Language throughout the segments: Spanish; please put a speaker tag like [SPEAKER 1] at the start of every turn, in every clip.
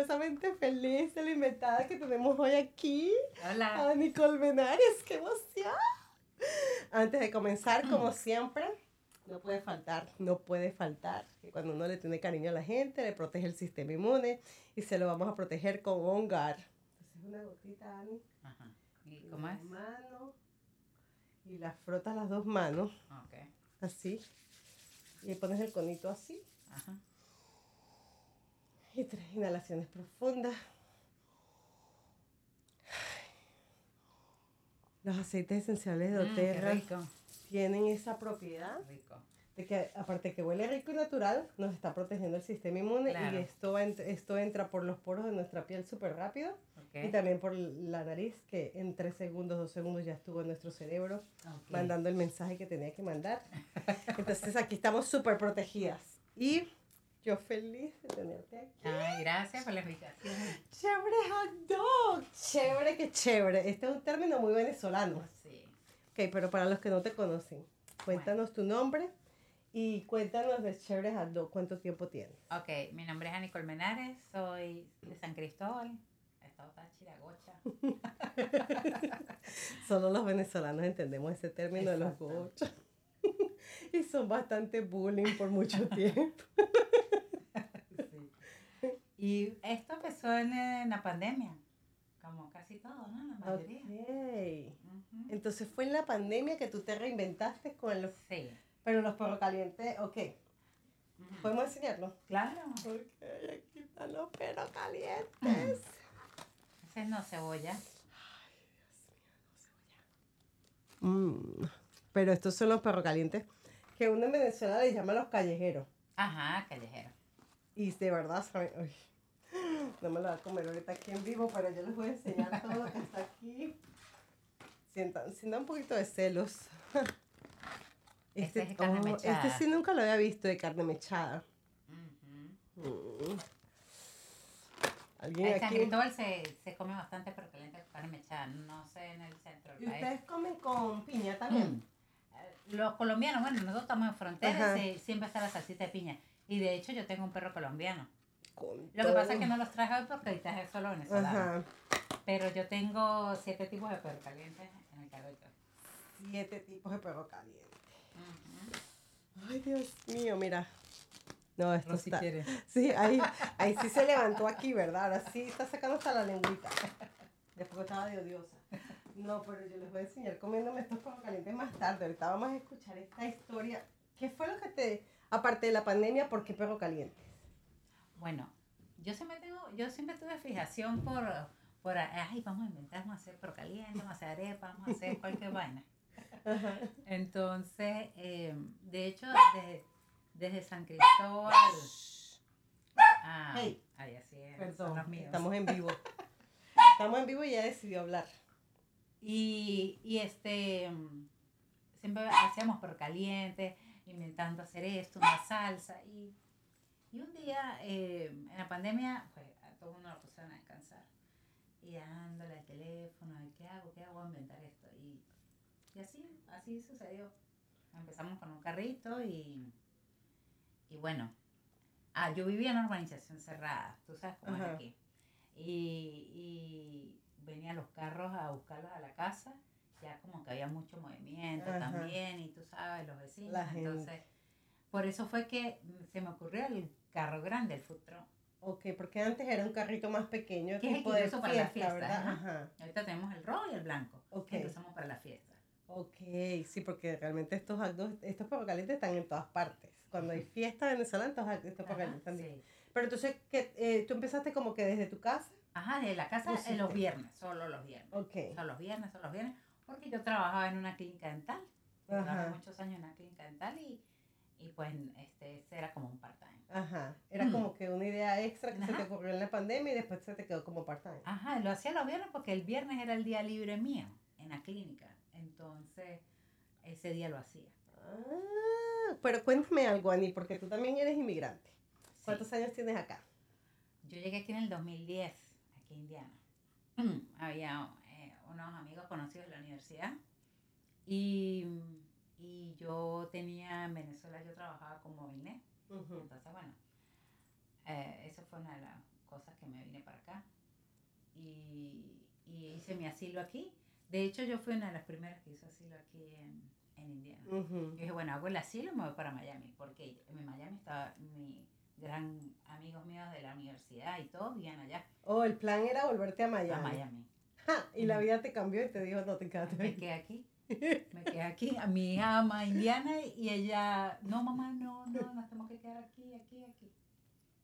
[SPEAKER 1] orgullosamente feliz de la invitada que tenemos hoy aquí.
[SPEAKER 2] Hola.
[SPEAKER 1] A Nicole Benares, qué emoción. Antes de comenzar, como siempre, no puede faltar, no puede faltar cuando uno le tiene cariño a la gente, le protege el sistema inmune y se lo vamos a proteger con Ongar. Entonces, una gotita, Ani.
[SPEAKER 2] Ajá. ¿Y cómo es?
[SPEAKER 1] Mano, y la frotas las dos manos,
[SPEAKER 2] Ok.
[SPEAKER 1] así. Y pones el conito así.
[SPEAKER 2] Ajá.
[SPEAKER 1] Y tres inhalaciones profundas. Los aceites esenciales de
[SPEAKER 2] Mm, rico.
[SPEAKER 1] tienen esa propiedad
[SPEAKER 2] Rico.
[SPEAKER 1] de que aparte que huele rico y natural, nos está protegiendo el sistema inmune
[SPEAKER 2] Claro.
[SPEAKER 1] y esto, esto entra por los poros de nuestra piel súper rápido y también por la nariz que en tres segundos, dos segundos ya estuvo en nuestro cerebro mandando el mensaje que tenía que mandar. Entonces aquí estamos súper protegidas y yo feliz de tenerte aquí.
[SPEAKER 2] Ay, gracias por la invitación.
[SPEAKER 1] Chévere hot dog, chévere que chévere. Este es un término muy venezolano.
[SPEAKER 2] Sí.
[SPEAKER 1] Ok, pero para los que no te conocen, cuéntanos tu nombre y cuéntanos de chévere hot dog, cuánto tiempo tienes.
[SPEAKER 2] Ok, mi nombre es Ani Colmenares, soy de San Cristóbal, Estado Táchira, Gocha.
[SPEAKER 1] Solo los venezolanos entendemos ese término de los gochos. y son bastante bullying por mucho tiempo.
[SPEAKER 2] Sí. Y esto empezó en, en la pandemia, como casi todo, ¿no? La mayoría.
[SPEAKER 1] Ok.
[SPEAKER 2] Ujú.
[SPEAKER 1] Entonces fue en la pandemia que tú te reinventaste con los...
[SPEAKER 2] Sí.
[SPEAKER 1] Pero los perros calientes, ok. ¿Podemos enseñarlo?
[SPEAKER 2] Claro.
[SPEAKER 1] Ok, aquí están los perros calientes.
[SPEAKER 2] Ese es no cebolla.
[SPEAKER 1] Mm, Pero estos son los perros calientes que uno en Venezuela le llama los callejeros.
[SPEAKER 2] Ajá, callejero.
[SPEAKER 1] Y de verdad saben. uy, no me lo voy a comer ahorita aquí en vivo, pero yo les voy a enseñar todo lo que está aquí. Sientan, sientan un poquito de celos.
[SPEAKER 2] Este es de carne
[SPEAKER 1] oh,
[SPEAKER 2] mechada.
[SPEAKER 1] este sí nunca lo había visto de carne mechada.
[SPEAKER 2] Ujú.
[SPEAKER 1] Mm. Alguien
[SPEAKER 2] En San. Cristóbal se, se come bastante pero caliente con carne mechada. No sé en el centro
[SPEAKER 1] ¿Y
[SPEAKER 2] país.
[SPEAKER 1] ustedes comen con piña también?
[SPEAKER 2] Mm. Los colombianos, bueno, nosotros estamos en frontera,
[SPEAKER 1] Ajá.
[SPEAKER 2] se- siempre está la salsita de piña. Y de hecho yo tengo un perro colombiano.
[SPEAKER 1] Con
[SPEAKER 2] Lo que pasa es que no los traje hoy porque ahorita es solo venezolano.
[SPEAKER 1] Ajá.
[SPEAKER 2] Pero yo tengo siete tipos de perro calientes en el carrito.
[SPEAKER 1] Siete tipos de perro caliente.
[SPEAKER 2] Ujú.
[SPEAKER 1] Ay, Dios mío, mira. No, esto
[SPEAKER 2] Rosy
[SPEAKER 1] está...
[SPEAKER 2] quiere.
[SPEAKER 1] Sí, ahí, ahí sí se levantó aquí, ¿verdad? Ahora sí está sacando hasta la lengüita. Después que estaba de odiosa. No, pero yo les voy a enseñar comiéndome estos perros calientes más tarde. Ahorita vamos a escuchar esta historia. ¿Qué fue lo que te, aparte de la pandemia, por qué perro caliente?
[SPEAKER 2] Bueno, yo siempre tengo, yo siempre tuve fijación por, por ay, vamos a inventar, vamos a hacer perro caliente, vamos a hacer arepas, vamos a hacer cualquier vaina. Entonces, eh, de hecho, desde, desde San Cristóbal. Ah,
[SPEAKER 1] Hey.
[SPEAKER 2] ay, así es, son
[SPEAKER 1] Perdón,
[SPEAKER 2] los míos.
[SPEAKER 1] estamos en vivo. Estamos en vivo y ya decidió hablar.
[SPEAKER 2] Y, y este, siempre hacíamos por caliente, inventando hacer esto, una salsa. Y, y un día, eh, en la pandemia, pues a todo el mundo lo pusieron a descansar. Y dándole al teléfono, ¿qué hago? ¿Qué hago? Voy a inventar esto. Y, y así, así sucedió. Empezamos con un carrito y, y bueno. Ah, yo vivía en una urbanización cerrada, tú sabes cómo es
[SPEAKER 1] Ajá.
[SPEAKER 2] aquí. Y, y venían los carros a buscarlos a la casa, ya como que había mucho movimiento
[SPEAKER 1] Ajá.
[SPEAKER 2] también, y tú sabes, los vecinos.
[SPEAKER 1] La gente.
[SPEAKER 2] Entonces, por eso fue que se me ocurrió el carro grande, el food truck.
[SPEAKER 1] Ok, porque antes era un carrito más pequeño,
[SPEAKER 2] Que es el que para las
[SPEAKER 1] fiesta.
[SPEAKER 2] Ahorita tenemos el rojo y el blanco,
[SPEAKER 1] Ok.
[SPEAKER 2] que usamos para la fiesta.
[SPEAKER 1] Ok, sí, porque realmente estos dogs- estos perros calientes están en todas partes. Cuando hay fiesta venezolana, estos, estos perros
[SPEAKER 2] Ajá,
[SPEAKER 1] calientes están ahí.
[SPEAKER 2] sí.
[SPEAKER 1] Pero entonces, ¿qué, eh, tú empezaste como que desde tu casa.
[SPEAKER 2] Ajá, de la casa en los viernes, solo los viernes.
[SPEAKER 1] Ok.
[SPEAKER 2] Solo los viernes, solo los viernes, porque yo trabajaba en una clínica dental. Trabajé muchos años en una clínica dental y, y pues este, ese era como un part-time.
[SPEAKER 1] Ajá. Era
[SPEAKER 2] Mm.
[SPEAKER 1] como que una idea extra que se te ocurrió en la pandemia y después se te quedó como part-time.
[SPEAKER 2] Ajá, lo hacía los viernes porque el viernes era el día libre mío en la clínica. Entonces, ese día lo hacía.
[SPEAKER 1] Ah, pero cuéntame algo, Ani, porque tú también eres inmigrante.
[SPEAKER 2] Sí.
[SPEAKER 1] ¿Cuántos años tienes acá?
[SPEAKER 2] Yo llegué aquí en el 2010, aquí Indiana. Había eh, unos amigos conocidos de la universidad y, y, yo tenía en Venezuela, yo trabajaba como Movilnet. Entonces, bueno, eh, eso fue una de las cosas que me vine para acá y, y, hice mi asilo aquí. De hecho, yo fui una de las primeras que hizo asilo aquí en, en Indiana. Yo dije, bueno, hago el asilo y me voy para Miami, porque en Miami estaba mi gran amigos míos de la universidad y todos vivían allá,
[SPEAKER 1] Oh, el plan era volverte a Miami.
[SPEAKER 2] a Miami.
[SPEAKER 1] Ja, y la vida te cambió y te dijo, no te quedaste
[SPEAKER 2] Me quedé aquí, me quedé aquí. A mi hija ama Indiana y ella, no mamá, no, no, nos tenemos que quedar aquí, aquí, aquí.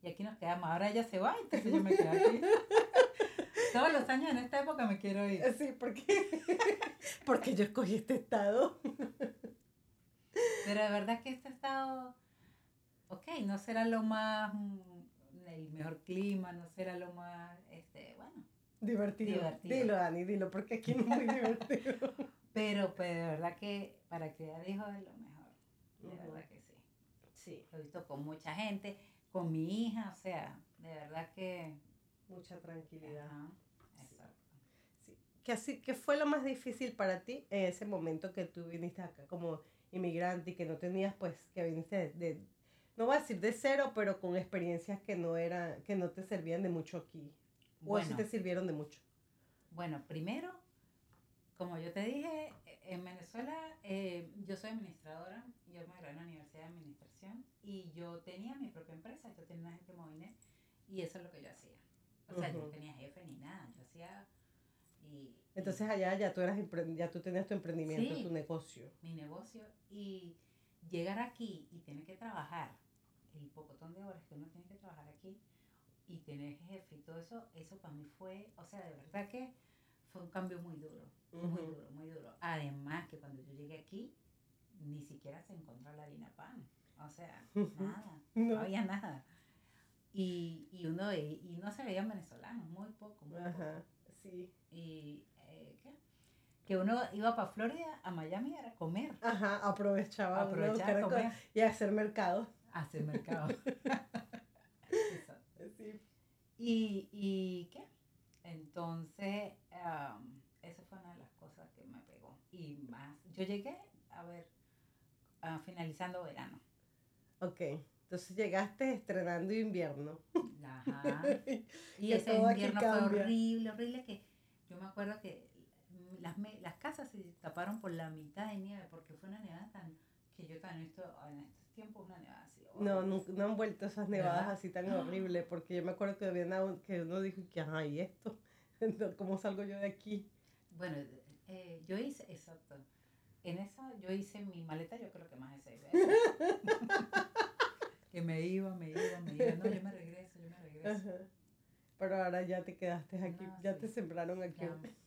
[SPEAKER 2] Y aquí nos quedamos. Ahora ella se va, entonces yo me quedo aquí. Todos los años en esta época me quiero ir.
[SPEAKER 1] Sí, porque porque yo escogí este estado.
[SPEAKER 2] Pero de verdad que este estado, ok, no será lo más, mm, el mejor clima, no será lo más, este, bueno,
[SPEAKER 1] Divertido.
[SPEAKER 2] Divertido.
[SPEAKER 1] Dilo, Dani, dilo, porque aquí no es muy divertido.
[SPEAKER 2] pero pues de verdad que para criar hijos es lo mejor, de verdad que sí.
[SPEAKER 1] Sí,
[SPEAKER 2] Lo he visto con mucha gente, con mi hija, o sea, de verdad que...
[SPEAKER 1] mucha tranquilidad.
[SPEAKER 2] Ajá, exacto.
[SPEAKER 1] ¿Qué, así, ¿Qué fue lo más difícil para ti en ese momento que tú viniste acá como inmigrante y que no tenías, pues, que viniste de, de- no voy a decir de cero, pero con experiencias que no eran, que no te servían de mucho aquí? ¿O
[SPEAKER 2] Bueno,
[SPEAKER 1] te sirvieron de mucho?
[SPEAKER 2] bueno, primero, como yo te dije, eh, en Venezuela eh, yo soy administradora, yo me gradué en la Universidad de Administración y yo tenía mi propia empresa, yo tenía una gente Movinet y eso es lo que yo hacía. O sea, yo no tenía jefe ni nada, yo hacía y, y
[SPEAKER 1] Entonces allá ya tú eras ya tú tenías tu emprendimiento,
[SPEAKER 2] Sí.
[SPEAKER 1] tu negocio.
[SPEAKER 2] mi negocio y llegar aquí y tener que trabajar el pocotón de horas que uno tiene que trabajar aquí y tener jefe y todo eso, eso para mí fue, o sea, de verdad que fue un cambio muy duro, muy duro, muy duro. Además que cuando yo llegué aquí, ni siquiera se encontró la harina pan, o sea, nada, no
[SPEAKER 1] No.
[SPEAKER 2] había nada. Y, y uno y no se veían venezolanos, muy poco, muy poco.
[SPEAKER 1] Sí.
[SPEAKER 2] Y eh, ¿qué? que uno iba para Florida, a Miami era comer,
[SPEAKER 1] Ajá, aprovechaba
[SPEAKER 2] a comer.
[SPEAKER 1] y hacer mercado.
[SPEAKER 2] Hacer mercado. Exacto.
[SPEAKER 1] Sí.
[SPEAKER 2] ¿Y, ¿Y qué? Entonces, esa fue una de las cosas que me pegó. Y más, yo llegué, a ver, ah, finalizando verano.
[SPEAKER 1] Ok, entonces llegaste estrenando invierno.
[SPEAKER 2] Ajá. Y ese invierno fue horrible, horrible que yo me acuerdo que las, las casas se taparon por la mitad de nieve porque fue una nevada tan que yo también he visto en estos tiempos una nevada así.
[SPEAKER 1] No, no, no han vuelto esas nevadas
[SPEAKER 2] ¿Verdad?
[SPEAKER 1] así tan horribles, porque yo me acuerdo que, había una- que uno dijo que, ajá, ¿y esto? Entonces, ¿Cómo salgo yo de aquí?
[SPEAKER 2] Bueno, eh, yo hice, exacto. En esa yo hice mi maleta, yo creo que más de seis veces. que me iba, me iba, me iba. No, yo me regreso, yo me regreso.
[SPEAKER 1] Ajá. Pero ahora ya te quedaste aquí,
[SPEAKER 2] No,
[SPEAKER 1] ya
[SPEAKER 2] sí.
[SPEAKER 1] te sembraron aquí.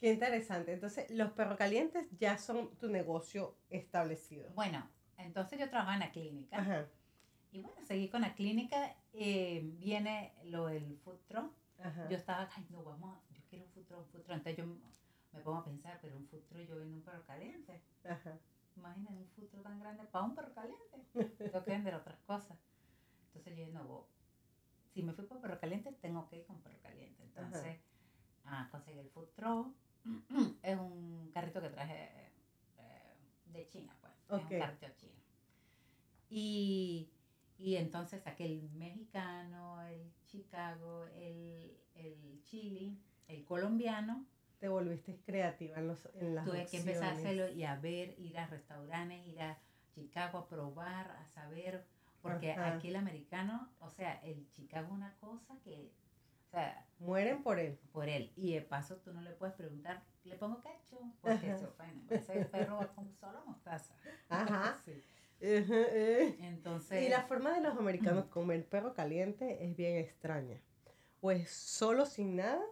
[SPEAKER 1] Qué interesante. Entonces, los perros calientes ya son tu negocio establecido.
[SPEAKER 2] Bueno, entonces yo trabajaba en la clínica.
[SPEAKER 1] Ajá,
[SPEAKER 2] Y bueno, seguí con la clínica. eh, viene lo del food truck.
[SPEAKER 1] ajá.
[SPEAKER 2] Yo estaba, ay, no, vamos, a- yo quiero un food truck, un food truck. Entonces yo me pongo a pensar, pero un food truck yo vendo un perro caliente.
[SPEAKER 1] Ajá.
[SPEAKER 2] Imagínate un food truck tan grande para un perro caliente. Tengo que vender otras cosas. Entonces yo dije, no, si me fui por perro caliente, tengo que ir con perro caliente. Entonces, ah, conseguí el food truck. es un carrito que traje eh, de China, pues. Es
[SPEAKER 1] Ok.
[SPEAKER 2] un carrito chino. Y, y entonces saqué el mexicano, el Chicago, el, el chili, el colombiano.
[SPEAKER 1] Te volviste creativa en, los, en las
[SPEAKER 2] Tuve que empezar a hacerlo y a ver, ir a restaurantes, ir a Chicago a probar, a saber, porque
[SPEAKER 1] Ajá.
[SPEAKER 2] aquí el americano, o sea, el Chicago es una cosa que, o sea,
[SPEAKER 1] Mueren por él.
[SPEAKER 2] por él, y de paso tú no le puedes preguntar, ¿le pongo ketchup? Porque
[SPEAKER 1] Ajá.
[SPEAKER 2] se ofende, ese perro va con solo mostaza.
[SPEAKER 1] Ajá.
[SPEAKER 2] Sí.
[SPEAKER 1] Eh.
[SPEAKER 2] Entonces,
[SPEAKER 1] Y la forma de los americanos comer perro caliente es bien extraña. O es solo sin nada,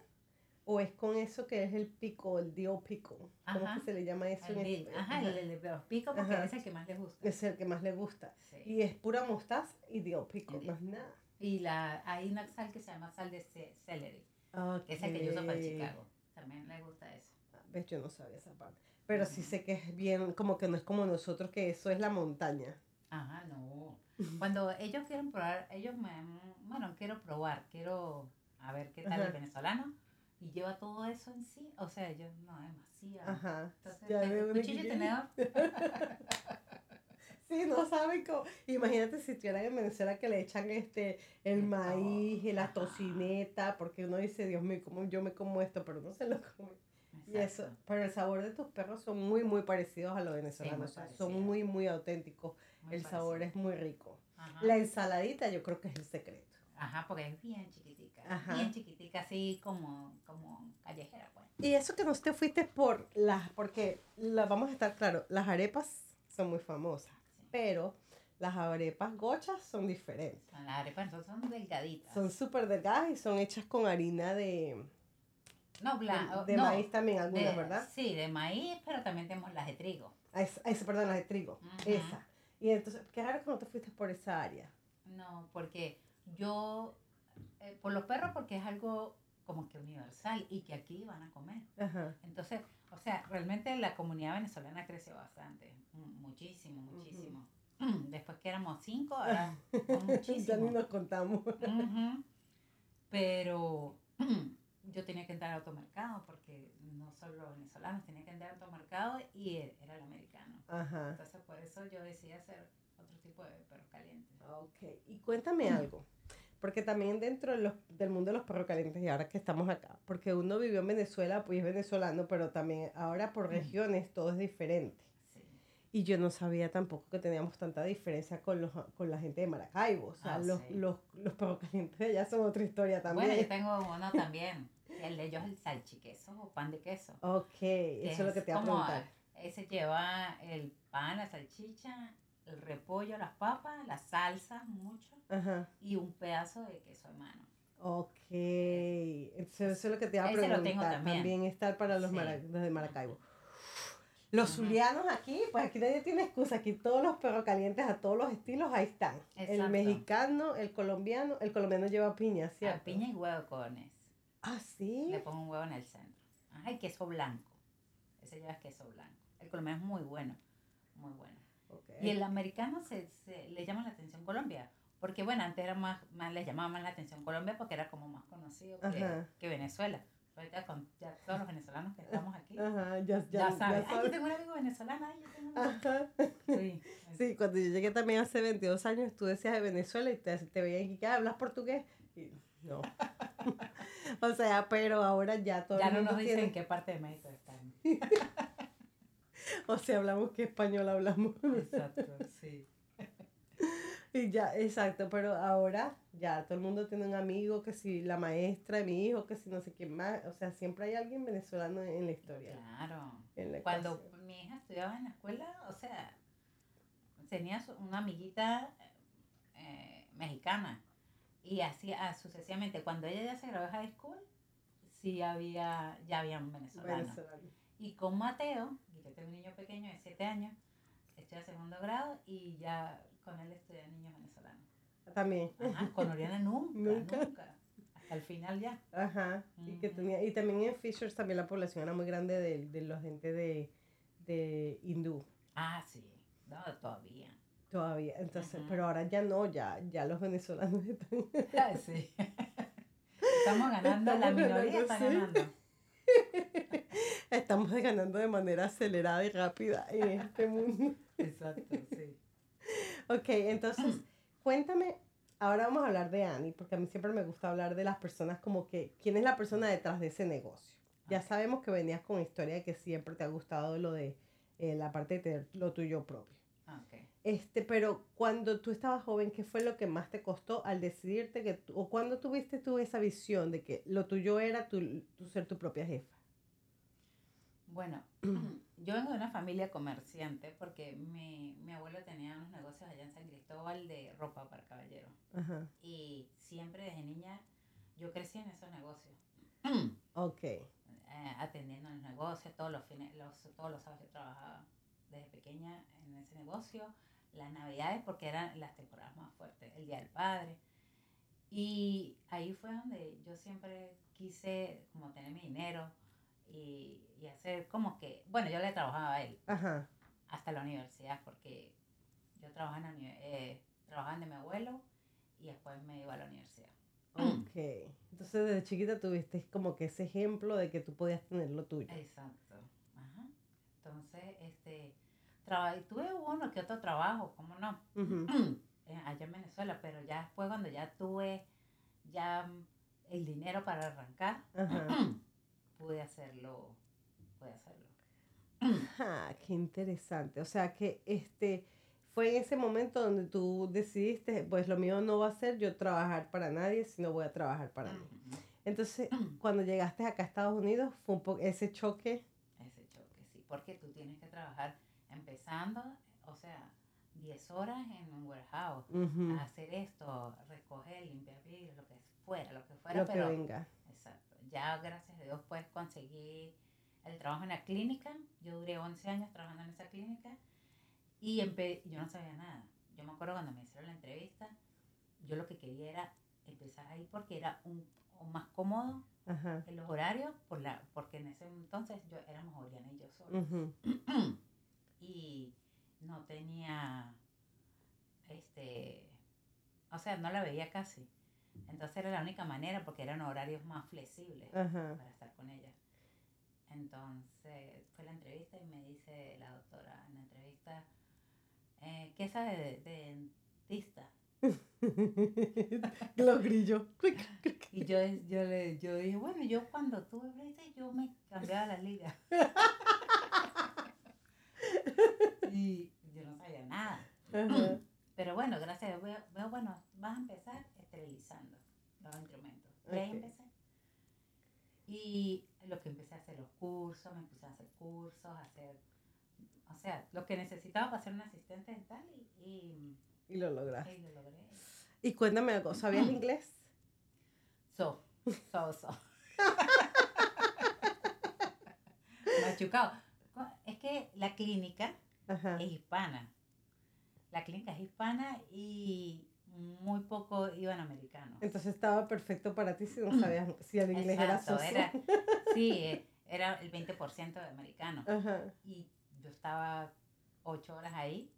[SPEAKER 1] o es con eso que es el pico, el dio pico. ¿Cómo
[SPEAKER 2] Ajá.
[SPEAKER 1] que se le llama eso?
[SPEAKER 2] el
[SPEAKER 1] en español?
[SPEAKER 2] ajá, el, el de los picos porque
[SPEAKER 1] Ajá.
[SPEAKER 2] es el que más le gusta.
[SPEAKER 1] Es el que más le gusta.
[SPEAKER 2] Sí.
[SPEAKER 1] Y es pura mostaza y dio pico, más nada.
[SPEAKER 2] Y la, hay una sal que se llama sal de ce- celery, que es el que yo uso para. Chicago. También le gusta eso.
[SPEAKER 1] Ves, yo no sabía esa parte. Pero sí sé que es bien, como que no es como nosotros, que eso es la montaña.
[SPEAKER 2] Ajá, no. Cuando ellos quieren probar, ellos me, bueno, quiero probar, quiero a ver qué tal
[SPEAKER 1] Ajá.
[SPEAKER 2] el venezolano y lleva todo eso en sí, o sea, ellos no demasiado.
[SPEAKER 1] Ajá.
[SPEAKER 2] Entonces,
[SPEAKER 1] Ya de
[SPEAKER 2] cuchillo y tenedor,
[SPEAKER 1] Sí, no saben cómo. Imagínate si estuvieran en Venezuela que le echan este el maíz, la tocineta, porque uno dice, Dios mío, ¿cómo yo me como esto? Pero no se lo come. Y eso, pero el sabor de tus perros son muy, muy parecidos a los venezolanos.
[SPEAKER 2] muy
[SPEAKER 1] son muy, muy auténticos.
[SPEAKER 2] Muy
[SPEAKER 1] el sabor es muy rico.
[SPEAKER 2] Ajá.
[SPEAKER 1] La ensaladita yo creo que es el secreto.
[SPEAKER 2] Ajá, porque es bien chiquitica.
[SPEAKER 1] Ajá.
[SPEAKER 2] Bien chiquitica, así como, como callejera, pues.
[SPEAKER 1] Y eso que no te fuiste por las, porque la, vamos a estar claro, las arepas son muy famosas. Pero las arepas gochas son diferentes.
[SPEAKER 2] Son las arepas, entonces son delgaditas.
[SPEAKER 1] Son súper delgadas y son hechas con harina de,
[SPEAKER 2] no,
[SPEAKER 1] de,
[SPEAKER 2] blanco.
[SPEAKER 1] de maíz también algunas,
[SPEAKER 2] de-
[SPEAKER 1] ¿verdad?
[SPEAKER 2] Sí, de maíz, pero también tenemos las de trigo.
[SPEAKER 1] Ah, esa- esa, perdón, las de trigo, esa. Y entonces, qué raro que no te fuiste por esa área.
[SPEAKER 2] No, porque yo, eh, por los perros, porque es algo como que universal y que aquí van a comer.
[SPEAKER 1] Ajá.
[SPEAKER 2] Entonces, o sea, realmente la comunidad venezolana creció bastante, mu- muchísimo, muchísimo. Después que éramos cinco, ahora
[SPEAKER 1] ya
[SPEAKER 2] muchísimo.
[SPEAKER 1] ni nos contamos.
[SPEAKER 2] Pero yo tenía que entrar al automercado porque no solo los venezolanos, tenía que entrar al automercado y e- era el americano.
[SPEAKER 1] Ajá.
[SPEAKER 2] Entonces por eso yo decidí hacer otro tipo de perros calientes.
[SPEAKER 1] Ok, y cuéntame algo, porque también dentro de los- del mundo de los perros calientes y ahora que estamos acá, porque uno vivió en Venezuela, pues es venezolano, pero también ahora por regiones todo es diferente.
[SPEAKER 2] Sí.
[SPEAKER 1] Y yo no sabía tampoco que teníamos tanta diferencia con, los, con la gente de Maracaibo. O sea,
[SPEAKER 2] Ah,
[SPEAKER 1] los,
[SPEAKER 2] sí.
[SPEAKER 1] los, los perros calientes de allá son otra historia también.
[SPEAKER 2] Bueno, yo tengo uno también. El de ellos es el salchiqueso o pan de queso.
[SPEAKER 1] Ok, eso es lo que te iba a preguntar.
[SPEAKER 2] Ese lleva el pan, la salchicha, el repollo, las papas, la salsa, mucho,
[SPEAKER 1] Ajá.
[SPEAKER 2] y un pedazo de queso de mano.
[SPEAKER 1] Ok, entonces eso es lo que te iba a
[SPEAKER 2] Ese lo
[SPEAKER 1] preguntar.
[SPEAKER 2] tengo también.
[SPEAKER 1] está para los,
[SPEAKER 2] Sí.
[SPEAKER 1] mara- los de Maracaibo. Los
[SPEAKER 2] Ujú.
[SPEAKER 1] zulianos aquí, pues aquí nadie tiene excusa. Aquí todos los perros calientes a todos los estilos, ahí están. El mexicano, el colombiano, el colombiano lleva piña,
[SPEAKER 2] A
[SPEAKER 1] ¿cierto?
[SPEAKER 2] piña y huevo con eso.
[SPEAKER 1] Ah, sí.
[SPEAKER 2] Le pongo un huevo en el centro. Ajá, y queso blanco. Ese lleva queso blanco. El colombiano es muy bueno, muy bueno.
[SPEAKER 1] Ok.
[SPEAKER 2] Y el americano se, se- le llama la atención Colombia. Porque bueno, antes era más, más les llamaba más la atención Colombia porque era como más conocido que, que Venezuela. Ahorita con ya todos los venezolanos que estamos aquí,
[SPEAKER 1] Ajá, ya, ya,
[SPEAKER 2] ya,
[SPEAKER 1] ya
[SPEAKER 2] saben. Ay, yo
[SPEAKER 1] sabes.
[SPEAKER 2] tengo un amigo venezolano, ay, yo tengo un
[SPEAKER 1] Ajá.
[SPEAKER 2] Sí,
[SPEAKER 1] Sí, cuando yo llegué también hace 22 años, tú decías de Venezuela y te, te veían y que "Ah, hablas portugués. Y no. o sea, pero ahora ya todo
[SPEAKER 2] Ya
[SPEAKER 1] el
[SPEAKER 2] no nos dicen
[SPEAKER 1] tiene-
[SPEAKER 2] en qué parte de México están.
[SPEAKER 1] O sea, hablamos que español hablamos.
[SPEAKER 2] Exacto, sí.
[SPEAKER 1] Y ya, exacto, pero ahora ya todo el mundo tiene un amigo, que si la maestra de mi hijo, que si no sé quién más, o sea, siempre hay alguien venezolano en la historia.
[SPEAKER 2] Claro.
[SPEAKER 1] la
[SPEAKER 2] Cuando
[SPEAKER 1] ecuación.
[SPEAKER 2] mi hija estudiaba en la escuela, o sea, tenía una amiguita eh, mexicana y así ah, sucesivamente. Cuando ella ya se graduó de high school, sí había, ya había un venezolano.
[SPEAKER 1] venezolano.
[SPEAKER 2] Y con Mateo, yo tengo un niño pequeño de 7 años, estoy en segundo grado y ya con él estudié niños venezolanos.
[SPEAKER 1] También.
[SPEAKER 2] Ajá, con Oriana nunca,
[SPEAKER 1] Nunca.
[SPEAKER 2] nunca, Hasta el final ya.
[SPEAKER 1] Ajá. Y que tenía, y también en Fishers también la población era muy grande de, de la gente de, de hindú
[SPEAKER 2] Ah, sí. No, todavía.
[SPEAKER 1] todavía. Entonces, pero ahora ya no, ya, ya los venezolanos están.
[SPEAKER 2] Ah, sí. Estamos ganando, la minoría
[SPEAKER 1] ganando,
[SPEAKER 2] está
[SPEAKER 1] sí.
[SPEAKER 2] ganando.
[SPEAKER 1] Estamos ganando de manera acelerada y rápida en este mundo.
[SPEAKER 2] Exacto, sí.
[SPEAKER 1] Ok, entonces, cuéntame, ahora vamos a hablar de Annie, porque a mí siempre me gusta hablar de las personas como que, ¿quién es la persona detrás de ese negocio? Ya sabemos que venías con historia de que siempre te ha gustado lo de eh, la parte de tener lo tuyo propio.
[SPEAKER 2] Ok.
[SPEAKER 1] Este, pero cuando tú estabas joven, ¿qué fue lo que más te costó al decidirte que, o cuando tuviste tú esa visión de que lo tuyo era tu, tu ser tu propia jefa?
[SPEAKER 2] Bueno, yo vengo de una familia comerciante porque mi, mi abuelo tenía unos negocios allá en San Cristóbal de ropa para caballero.
[SPEAKER 1] Ajá,
[SPEAKER 2] Y siempre desde niña yo crecí en esos negocios.
[SPEAKER 1] ok,
[SPEAKER 2] eh, atendiendo los negocios, todos los fines, los, todos los sábados yo trabajaba desde pequeña en ese negocio, las navidades porque eran las temporadas más fuertes, el Día del Padre. Y ahí fue donde yo siempre quise como tener mi dinero y, y hacer como que, bueno, yo le trabajaba a él
[SPEAKER 1] ajá,
[SPEAKER 2] hasta la universidad porque yo trabajaba, en eh, trabajaba de mi abuelo y después me iba a la universidad.
[SPEAKER 1] ok. Entonces desde chiquita tuviste como que ese ejemplo de que tú podías tener lo tuyo.
[SPEAKER 2] Exacto. Ajá. Entonces, este, traba- tuve uno que otro trabajo, ¿cómo no? Eh, allá en Venezuela, pero ya después cuando ya tuve ya mm, el dinero para arrancar,
[SPEAKER 1] Ajá.
[SPEAKER 2] pude hacerlo, pude hacerlo.
[SPEAKER 1] Ajá, qué interesante. O sea que este fue en ese momento donde tú decidiste, pues lo mío no va a ser yo trabajar para nadie, sino voy a trabajar para mí. Entonces, cuando llegaste acá a Estados Unidos, fue un poco ese choque.
[SPEAKER 2] Ese choque, sí, porque tú tienes que trabajar empezando, o sea, 10 horas en un warehouse,
[SPEAKER 1] Ujú,
[SPEAKER 2] hacer esto, recoger, limpiar vidrios, lo que fuera, lo que fuera,
[SPEAKER 1] Lo que
[SPEAKER 2] pero
[SPEAKER 1] venga.
[SPEAKER 2] Ya gracias a Dios pues conseguí el trabajo en la clínica. Yo duré 11 años trabajando en esa clínica y yo no sabía nada. Yo me acuerdo cuando me hicieron la entrevista, yo lo que quería era empezar ahí porque era un, más cómodo
[SPEAKER 1] Ajá.
[SPEAKER 2] en los horarios, por la, porque en ese entonces yo éramos Oriana y yo sola.
[SPEAKER 1] ujú,
[SPEAKER 2] y no tenía, este, o sea, no la veía casi. Entonces era la única manera porque eran horarios más flexibles
[SPEAKER 1] Ajá.
[SPEAKER 2] para estar con ella. Entonces fue la entrevista y me dice la doctora en la entrevista, eh, ¿qué sabe de, de dentista?
[SPEAKER 1] Los grillos.
[SPEAKER 2] Y yo, yo, le, yo dije, bueno, yo cuando tuve yo me cambiaba la liga. y yo no sabía nada.
[SPEAKER 1] Ajá.
[SPEAKER 2] Pero bueno, gracias veo, bueno, vas a empezar esterilizando los instrumentos. Y ahí
[SPEAKER 1] Ok.
[SPEAKER 2] empecé. Y lo que empecé a hacer los cursos, me empecé a hacer cursos, a hacer, o sea, lo que necesitaba para ser un asistente dental y, y,
[SPEAKER 1] Y lo lograste.
[SPEAKER 2] y lo logré.
[SPEAKER 1] Y cuéntame algo, ¿sabías inglés?
[SPEAKER 2] So, so, so. Machucado. Es que la clínica
[SPEAKER 1] Ajá.
[SPEAKER 2] es hispana. La clínica es hispana y muy poco iban americanos.
[SPEAKER 1] Entonces estaba perfecto para ti si no sabías si el inglés era
[SPEAKER 2] Exacto,
[SPEAKER 1] soso.
[SPEAKER 2] era, sí, eh, era el 20% de americanos.
[SPEAKER 1] Ajá.
[SPEAKER 2] Y yo estaba ocho horas ahí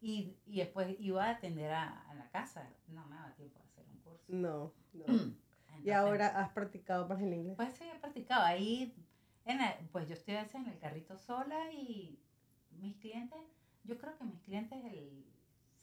[SPEAKER 2] y, y después iba a atender a, a la casa. No me daba tiempo de hacer un curso.
[SPEAKER 1] No, no. Y ahora has practicado más el inglés.
[SPEAKER 2] Pues sí, he practicado. Ahí, en la- pues yo estoy a veces en el carrito sola y mis clientes, yo creo que mis clientes el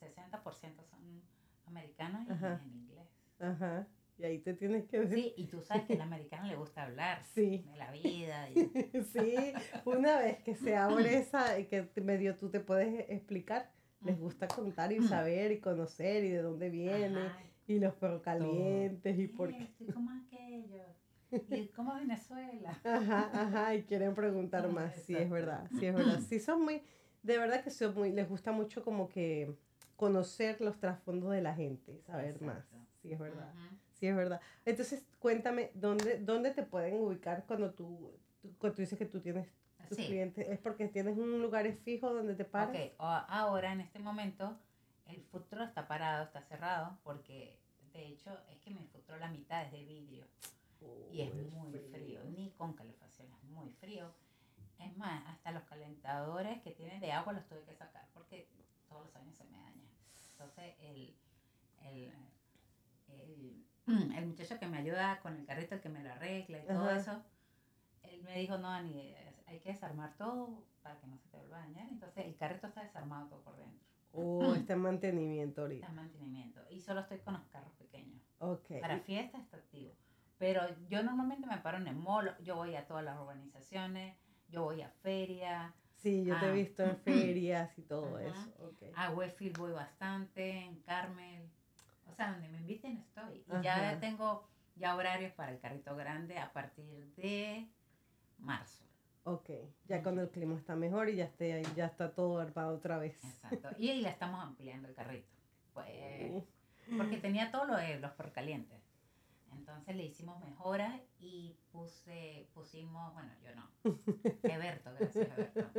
[SPEAKER 2] 60% son americanos y
[SPEAKER 1] Ajá.
[SPEAKER 2] en inglés.
[SPEAKER 1] Ajá. Y ahí te tienes que decir.
[SPEAKER 2] Sí, y tú sabes que al americano le gusta hablar
[SPEAKER 1] Sí.
[SPEAKER 2] de la vida. Y,
[SPEAKER 1] Sí, una vez que se abre esa, y que medio tú te puedes explicar, les gusta contar y saber y conocer y de dónde viene
[SPEAKER 2] Ajá.
[SPEAKER 1] y los perros calientes y por qué.
[SPEAKER 2] Esto, ¿y ¿Cómo aquello? ¿Y cómo Venezuela?
[SPEAKER 1] Ajá, ajá, y quieren preguntar más. Sí, es verdad, sí, es verdad. Sí, son muy, de verdad que son muy, les gusta mucho como que conocer los trasfondos de la gente, saber más. Sí, es verdad. Sí, es verdad. Entonces, cuéntame, ¿dónde, dónde te pueden ubicar cuando tú, tú- cuando tú dices que tú tienes tus
[SPEAKER 2] Sí.
[SPEAKER 1] clientes? ¿Es porque tienes un lugar fijo donde te paras?
[SPEAKER 2] Ok, ahora en este momento el truck está parado, está cerrado, porque de hecho es que mi truck la mitad es de vidrio y es
[SPEAKER 1] Uy,
[SPEAKER 2] muy frío. ni con calefacción, es muy frío. Es más, hasta los calentadores que tienen de agua los tuve que sacar porque todos los años se me dañan. Entonces el, el, el, el muchacho que me ayuda con el carrito, el que me lo arregla y todo
[SPEAKER 1] Ajá.
[SPEAKER 2] eso, él me dijo, no, Ani, hay que desarmar todo para que no se te vuelva a dañar. Entonces el carrito está desarmado todo por dentro.
[SPEAKER 1] Oh, está en mantenimiento ahorita.
[SPEAKER 2] Está en mantenimiento. Y solo estoy con los carros pequeños.
[SPEAKER 1] Ok.
[SPEAKER 2] Para fiestas está activo. Pero yo normalmente me paro en el mall, yo voy a todas las urbanizaciones, yo voy a ferias,
[SPEAKER 1] Sí, yo te he
[SPEAKER 2] Ah.
[SPEAKER 1] visto en ferias y todo
[SPEAKER 2] Ajá.
[SPEAKER 1] eso.
[SPEAKER 2] A Westfield voy bastante, en Carmel. O sea, donde me inviten estoy. Y
[SPEAKER 1] Ajá.
[SPEAKER 2] ya tengo ya horarios para el carrito grande a partir de marzo.
[SPEAKER 1] Ok, ya cuando el clima está mejor y ya, esté ahí, ya está todo armado otra vez.
[SPEAKER 2] Exacto. Y ahí la estamos ampliando el carrito. Pues, porque tenía todo lo los calientes. Entonces le hicimos mejoras y puse, pusimos, bueno, yo no, Eberto, gracias Eberto,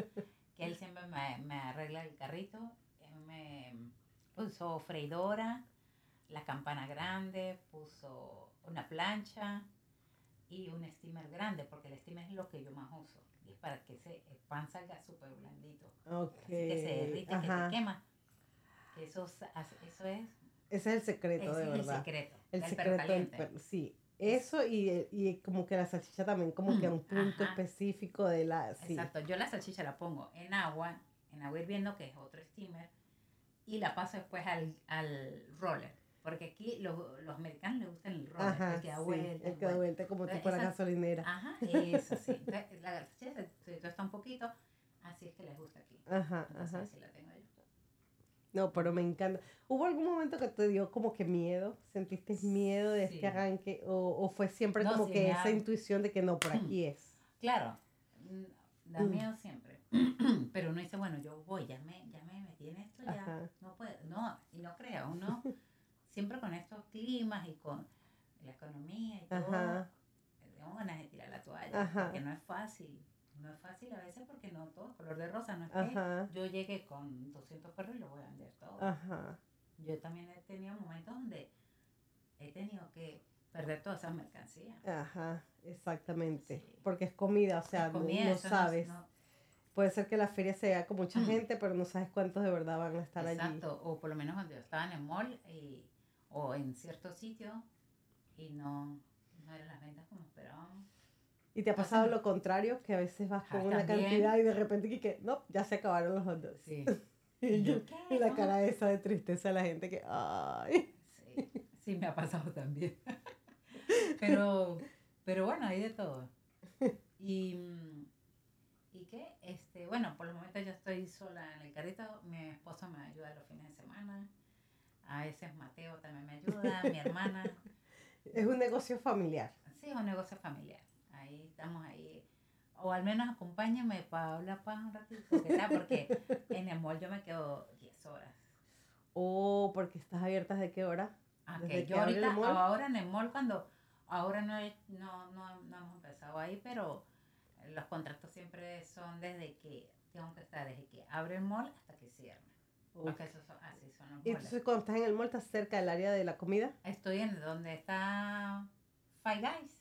[SPEAKER 2] que él siempre me, me arregla el carrito, él me puso freidora, la campana grande, puso una plancha y un steamer grande, porque el steamer es lo que yo más uso, y es para que ese pan salga súper blandito,
[SPEAKER 1] Ok.
[SPEAKER 2] así que se derrite, que
[SPEAKER 1] Ajá.
[SPEAKER 2] se quema. Eso, eso es,
[SPEAKER 1] Ese es el secreto,
[SPEAKER 2] ese
[SPEAKER 1] de
[SPEAKER 2] es
[SPEAKER 1] verdad.
[SPEAKER 2] el secreto.
[SPEAKER 1] El
[SPEAKER 2] del
[SPEAKER 1] secreto
[SPEAKER 2] perro
[SPEAKER 1] del
[SPEAKER 2] caliente.
[SPEAKER 1] perro. Sí, eso y, y como que la salchicha también, como que a un punto
[SPEAKER 2] Ajá.
[SPEAKER 1] específico de la. Sí.
[SPEAKER 2] Exacto, yo la salchicha la pongo en agua, en agua hirviendo, que es otro steamer, y la paso después al, al roller. Porque aquí los, los americanos les gusta el roller,
[SPEAKER 1] Ajá,
[SPEAKER 2] el que da
[SPEAKER 1] sí,
[SPEAKER 2] vuelta.
[SPEAKER 1] el que da
[SPEAKER 2] vuelta.
[SPEAKER 1] como tipo la gasolinera.
[SPEAKER 2] Ajá, eso sí. Entonces, la garnacha se, se tuesta un poquito, así es que les gusta aquí.
[SPEAKER 1] Ajá,
[SPEAKER 2] Entonces,
[SPEAKER 1] ajá.
[SPEAKER 2] así la tengo yo.
[SPEAKER 1] No, pero me encanta. ¿Hubo algún momento que te dio como que miedo? ¿Sentiste miedo de este
[SPEAKER 2] Sí.
[SPEAKER 1] arranque? ¿O, o fue siempre
[SPEAKER 2] No,
[SPEAKER 1] como
[SPEAKER 2] sí,
[SPEAKER 1] que
[SPEAKER 2] me
[SPEAKER 1] esa intuición de que no, por aquí es?
[SPEAKER 2] Claro, mm, da
[SPEAKER 1] Mm.
[SPEAKER 2] miedo siempre. Pero uno dice, bueno, yo voy, ya me, ya me metí en esto, ya
[SPEAKER 1] Ajá.
[SPEAKER 2] no puedo. No, y no creo, uno siempre con estos climas y con la economía y todo,
[SPEAKER 1] Ajá.
[SPEAKER 2] tengo ganas de tirar la toalla,
[SPEAKER 1] Ajá.
[SPEAKER 2] porque no es fácil. No es fácil a veces porque no todo es color de rosa, no es que yo llegué con 200 perros y lo voy a vender todo.
[SPEAKER 1] Ajá.
[SPEAKER 2] Yo también he tenido momentos donde he tenido que perder todas esas mercancías.
[SPEAKER 1] Ajá. Exactamente.
[SPEAKER 2] Sí.
[SPEAKER 1] Porque es comida, o sea, no- sabes.
[SPEAKER 2] no-
[SPEAKER 1] Puede ser que la feria sea con mucha gente, pero no sabes cuántos de verdad van a estar allí.
[SPEAKER 2] Exacto, o por lo menos cuando yo estaba en el mall y- o en cierto sitio y no, no eran las ventas como esperábamos.
[SPEAKER 1] Y te ha
[SPEAKER 2] Pasa-
[SPEAKER 1] pasado lo contrario, que a veces vas
[SPEAKER 2] Ajá,
[SPEAKER 1] con una
[SPEAKER 2] también.
[SPEAKER 1] cantidad y de repente que, que no, ya se acabaron los hot dogs.
[SPEAKER 2] Sí.
[SPEAKER 1] Y,
[SPEAKER 2] ¿Y yo
[SPEAKER 1] y la cara esa de tristeza de la gente que, ay.
[SPEAKER 2] Sí, sí me ha pasado también. Pero, pero bueno, hay de todo. Y, mm, ¿y qué? Este, bueno, por el momento yo estoy sola en el carrito. Mi esposo me ayuda los fines de semana. A veces Mateo también me ayuda, mi hermana.
[SPEAKER 1] Es un negocio familiar.
[SPEAKER 2] Sí, es un negocio familiar. Ahí estamos ahí. O al menos acompáñame para hablar para un ratito. ¿qué tal? Porque en el mall yo me quedo 10 horas.
[SPEAKER 1] O porque estás abierta de qué hora.
[SPEAKER 2] Ah,
[SPEAKER 1] ¿Desde
[SPEAKER 2] que yo ahorita, ahora en el mall, cuando, ahora no, he- no, no, no hemos empezado ahí, pero los contratos siempre son desde que tengo que estar, desde que abre el mall hasta que cierra. Son, así son los
[SPEAKER 1] Y entonces cuando estás en el mall, estás cerca del área de la comida.
[SPEAKER 2] Estoy en donde está Five Guys,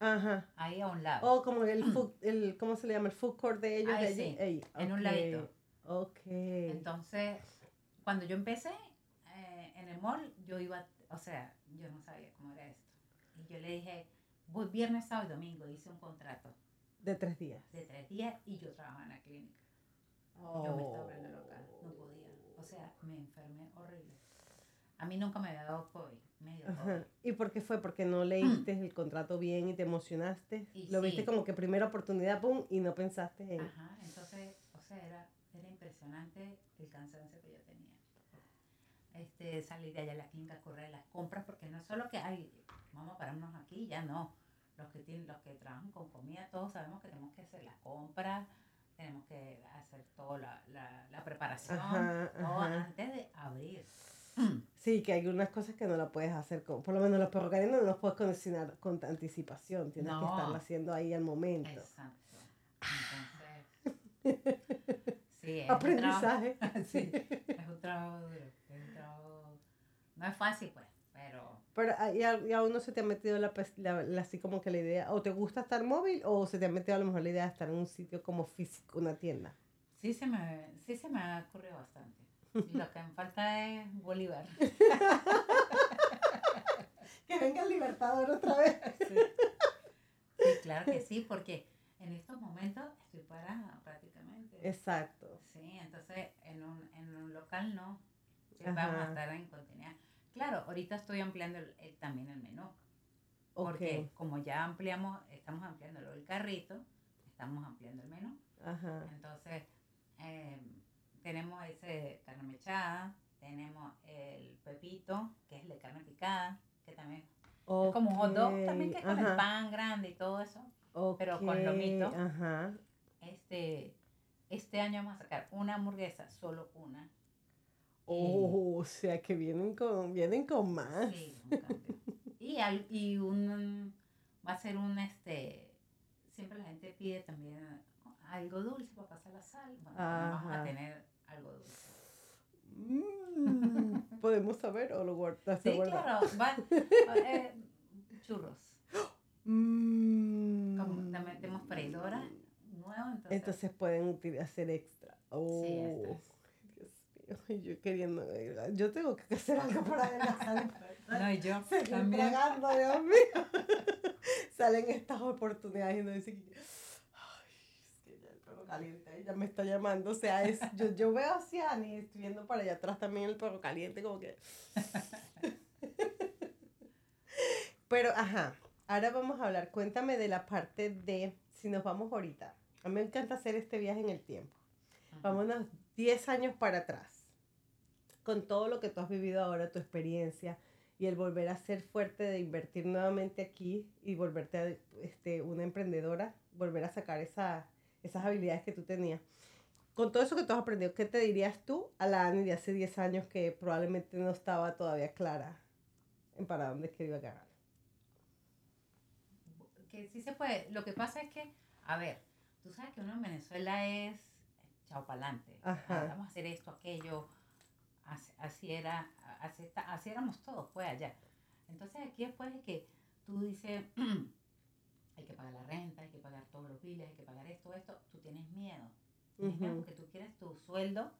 [SPEAKER 1] Ajá.
[SPEAKER 2] ahí a un lado.
[SPEAKER 1] O como el food, el, ¿cómo se le llama? El food court de ellos
[SPEAKER 2] Ahí
[SPEAKER 1] de allí.
[SPEAKER 2] sí,
[SPEAKER 1] Ahí,
[SPEAKER 2] en un ladito.
[SPEAKER 1] Ok.
[SPEAKER 2] Entonces, cuando yo empecé eh, en el mall, yo iba, o sea, yo no sabía cómo era esto. Y yo le dije, voy viernes, sábado y domingo, hice un contrato
[SPEAKER 1] de tres días.
[SPEAKER 2] de tres días y yo trabajaba en la clínica. Yo me estaba volviendo loca, no podía. O sea, me enfermé horrible. A mí nunca me había dado COVID, me dio
[SPEAKER 1] Ajá.
[SPEAKER 2] COVID.
[SPEAKER 1] ¿Y por qué fue? Porque no leíste el contrato bien y te emocionaste.
[SPEAKER 2] Y
[SPEAKER 1] Lo viste como que primera oportunidad, pum, y no pensaste en...
[SPEAKER 2] Ajá, entonces, o sea, era, era impresionante el cansancio que yo tenía. Este, salir de allá a la clínica, correr las compras, porque no es solo que, ay, vamos a pararnos aquí, ya no. Los que, tienen, los que trabajan con comida, todos sabemos que tenemos que hacer las compras, tenemos que hacer toda la, la, la preparación,
[SPEAKER 1] Ajá,
[SPEAKER 2] todo
[SPEAKER 1] ajá.
[SPEAKER 2] antes de abrir.
[SPEAKER 1] Sí, que hay algunas cosas que no la puedes hacer con... Por lo menos los perros calientes no los puedes cocinar con anticipación. Tienes que estarlo haciendo ahí al momento.
[SPEAKER 2] Exacto. Entonces, sí, es un
[SPEAKER 1] Aprendizaje.
[SPEAKER 2] trabajo- sí, es un trabajo duro, es un trabajo, no es fácil pues, pero
[SPEAKER 1] Pero ah, ¿y a, uno se te ha metido la, la- la- así como que la idea, o te gusta estar móvil, o se te ha metido a lo mejor la idea de estar en un sitio como físico, una tienda.
[SPEAKER 2] sí se me, sí se me ha ocurrido bastante. Lo que me falta es Bolívar.
[SPEAKER 1] Que venga el Libertador otra vez.
[SPEAKER 2] Sí. Sí, claro que sí, porque en estos momentos estoy parada prácticamente.
[SPEAKER 1] Exacto.
[SPEAKER 2] Sí, entonces en un, en un local no. Vamos a estar en continuidad. Claro, ahorita estoy ampliando el- el- también el menú. Porque como ya ampliamos, estamos ampliando del carrito, estamos ampliando el menú.
[SPEAKER 1] Ajá.
[SPEAKER 2] Entonces, eh, tenemos ese carne mechada, tenemos el pepito, que es el de carne picada, que también es como un hot dog, también que es con el pan grande y todo eso. pero con lomito.
[SPEAKER 1] Ajá.
[SPEAKER 2] Este, este año vamos a sacar una hamburguesa, solo una.
[SPEAKER 1] Oh, o sea que vienen con, vienen con más.
[SPEAKER 2] Sí, un. Y, al- y un, va a ser un, este, siempre la gente pide también algo dulce para pasar la sal. Bueno, vamos a tener algo dulce.
[SPEAKER 1] Mm, ¿Podemos saber o lo guardas?
[SPEAKER 2] Sí, claro, va, eh, churros.
[SPEAKER 1] Mm.
[SPEAKER 2] Como también tenemos freidora nueva, entonces,
[SPEAKER 1] Entonces pueden hacer extra. Oh,
[SPEAKER 2] extras.
[SPEAKER 1] Mío, yo queriendo. Yo tengo que hacer algo para adelgazar.
[SPEAKER 2] no, y yo
[SPEAKER 1] Seguir
[SPEAKER 2] también.
[SPEAKER 1] tragando, Dios mío. Salen estas oportunidades y uno dice, que, ay, es que ya el perro caliente. Ella me está llamando. O sea, es, yo, yo veo hacia Ani, estoy viendo para allá atrás también el perro caliente, como que. Pero, ajá. Ahora vamos a hablar. Cuéntame de la parte de. Si nos vamos ahorita. A mí me encanta hacer este viaje en el tiempo. Vámonos 10 años para atrás. Con todo lo que tú has vivido ahora, tu experiencia y el volver a ser fuerte de invertir nuevamente aquí y volverte a, este, una emprendedora, volver a sacar esa, esas habilidades que tú tenías. Con todo eso que tú has aprendido, ¿qué te dirías tú a la Ani de hace 10 años que probablemente no estaba todavía clara en para dónde es que iba a ganar?
[SPEAKER 2] Que sí se puede. Lo que pasa es que, a ver, tú sabes que uno en Venezuela es chao para adelante. Vamos a hacer esto, aquello. Así, así era, así, así, éramos todos, pues allá. Entonces aquí después de que tú dices, hay que pagar la renta, hay que pagar todos los biles, hay que pagar esto, esto, tú tienes miedo. Tienes miedo porque tú quieres tu sueldo,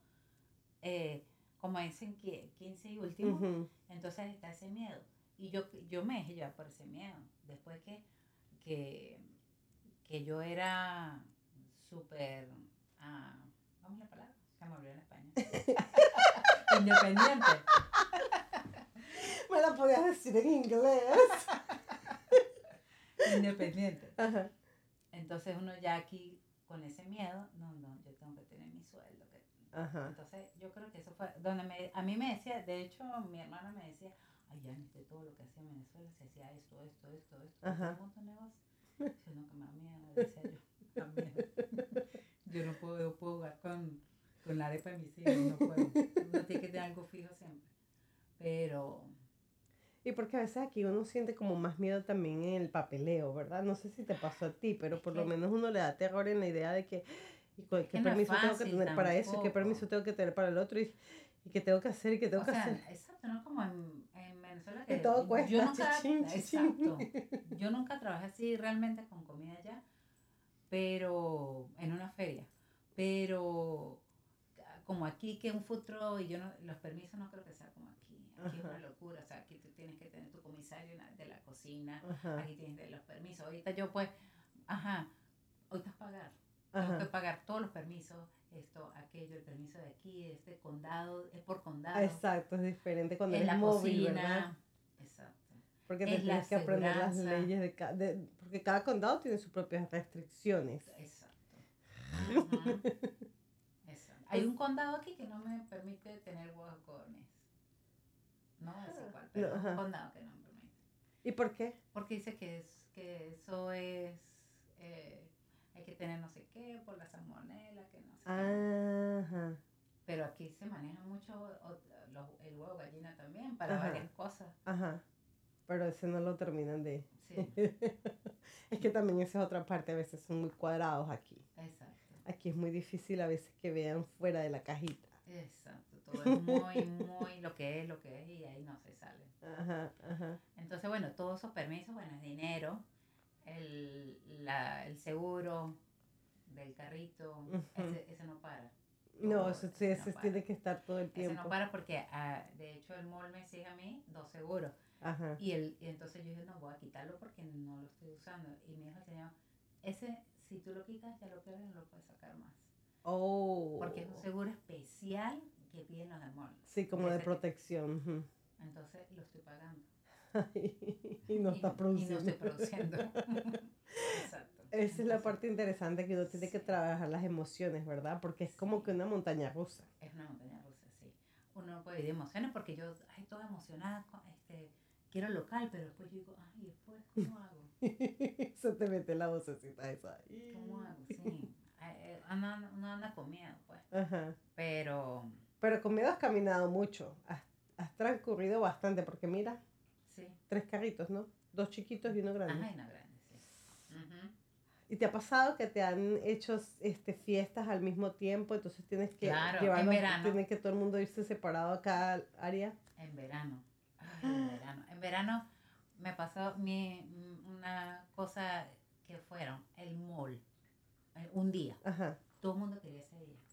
[SPEAKER 2] eh, como es en 15 y último, entonces está ese miedo. Y yo, yo me dejé llevar por ese miedo. Después que, que, que yo era súper, ah, vamos a la palabra, se me olvidó en España. Independiente.
[SPEAKER 1] Me la podías decir en inglés.
[SPEAKER 2] Independiente. Entonces uno ya aquí con ese miedo, no, no, yo tengo que tener mi sueldo. Que... Entonces yo creo que eso fue donde me, a mí me decía, de hecho mi hermana me decía, ay, ya de todo lo que hacía en Venezuela, se hacía esto, esto, esto, esto, de negocios. Yo no, que me da miedo, decía yo, Yo no puedo, yo puedo jugar con con la arepa de mis hijos, no puedo. Uno tiene que tener algo fijo siempre. Pero...
[SPEAKER 1] Y porque a veces aquí uno siente como más miedo también en el papeleo, ¿verdad? No sé si te pasó a ti, pero por lo menos uno le da terror en la idea de que, ¿qué permiso tengo que tener para eso? ¿Qué permiso tengo que tener para el otro? Y, y qué tengo que hacer y qué tengo que hacer.
[SPEAKER 2] Exacto, ¿no? Como en, en Venezuela que...
[SPEAKER 1] Que todo cuesta,
[SPEAKER 2] yo nunca, Exacto. Yo nunca trabajé así realmente con comida allá, pero en una feria. Pero como aquí que un futuro y yo no, los permisos no creo que sea como aquí. Aquí es una locura, o sea, aquí tú tienes que tener tu comisario de la cocina, aquí tienes los permisos. Ahorita yo pues, ajá, ahorita es pagar. Tengo que pagar todos los permisos, esto, aquello, el permiso de aquí, este condado, es por condado.
[SPEAKER 1] Exacto, es diferente cuando es, la móvil, ¿verdad? Exacto. Porque tienes que aprender las leyes de, cada, de, porque cada condado tiene sus propias restricciones.
[SPEAKER 2] Exacto. Hay un condado aquí que no me permite tener huevos. No es igual, pero condado que no me permite.
[SPEAKER 1] ¿Y por qué?
[SPEAKER 2] Porque dice que, es, que eso es... Eh, hay que tener no sé qué por la salmonela, que no sé Ajá. Pero aquí se maneja mucho el huevo gallina también para varias cosas.
[SPEAKER 1] Ajá. Pero ese no lo terminan de... Sí. es que también esa es otra parte, a veces son muy cuadrados aquí. Exacto. Aquí es muy difícil a veces que vean fuera de la cajita.
[SPEAKER 2] Exacto, todo es muy, muy lo que es, lo que es y ahí no se sale. Ajá, ajá. Entonces, bueno, todos esos permisos, bueno, es dinero, el, la, el seguro del carrito, ese, ese, no para.
[SPEAKER 1] No, eso, sí, ese, tiene que estar todo el tiempo.
[SPEAKER 2] Ese no para porque, ah, de hecho, el mall me exige a mí dos seguros. Ajá. Y, el, y entonces yo dije, no, voy a quitarlo porque no lo estoy usando. Y me dijo el señor, ese si tú lo quitas, ya lo pierdes, no lo puedes sacar más. Oh. Porque es un seguro especial que piden los demonios.
[SPEAKER 1] Sí, como de protección.
[SPEAKER 2] Entonces lo estoy pagando.
[SPEAKER 1] y no está produciendo.
[SPEAKER 2] Y no estoy produciendo. Exacto.
[SPEAKER 1] Esa es la parte interesante que uno tiene que trabajar las emociones, ¿verdad? Porque es como que una montaña rusa.
[SPEAKER 2] Es una montaña rusa, sí. Uno no puede vivir emociones porque yo, ay, toda emocionada, este, quiero local, pero después yo digo, ay, después, ¿cómo hago?
[SPEAKER 1] Se te mete la vocecita esa.
[SPEAKER 2] ¿Cómo hago? Sí. Eh, anda, uno anda con miedo, pues. Ajá. Pero...
[SPEAKER 1] Pero con miedo has caminado mucho. Has, has transcurrido bastante, porque mira.
[SPEAKER 2] Sí.
[SPEAKER 1] Tres carritos, ¿no? Dos chiquitos y uno grande.
[SPEAKER 2] Ajá, y uno grande, sí.
[SPEAKER 1] ¿Y te ha pasado que te han hecho este, fiestas al mismo tiempo? Entonces tienes que
[SPEAKER 2] claro, en verano.
[SPEAKER 1] Tiene que todo el mundo irse separado a cada área.
[SPEAKER 2] En verano. en verano. En verano me pasó mi, una cosa que fueron el mall. Eh, un día. Todo el mundo quería ese día.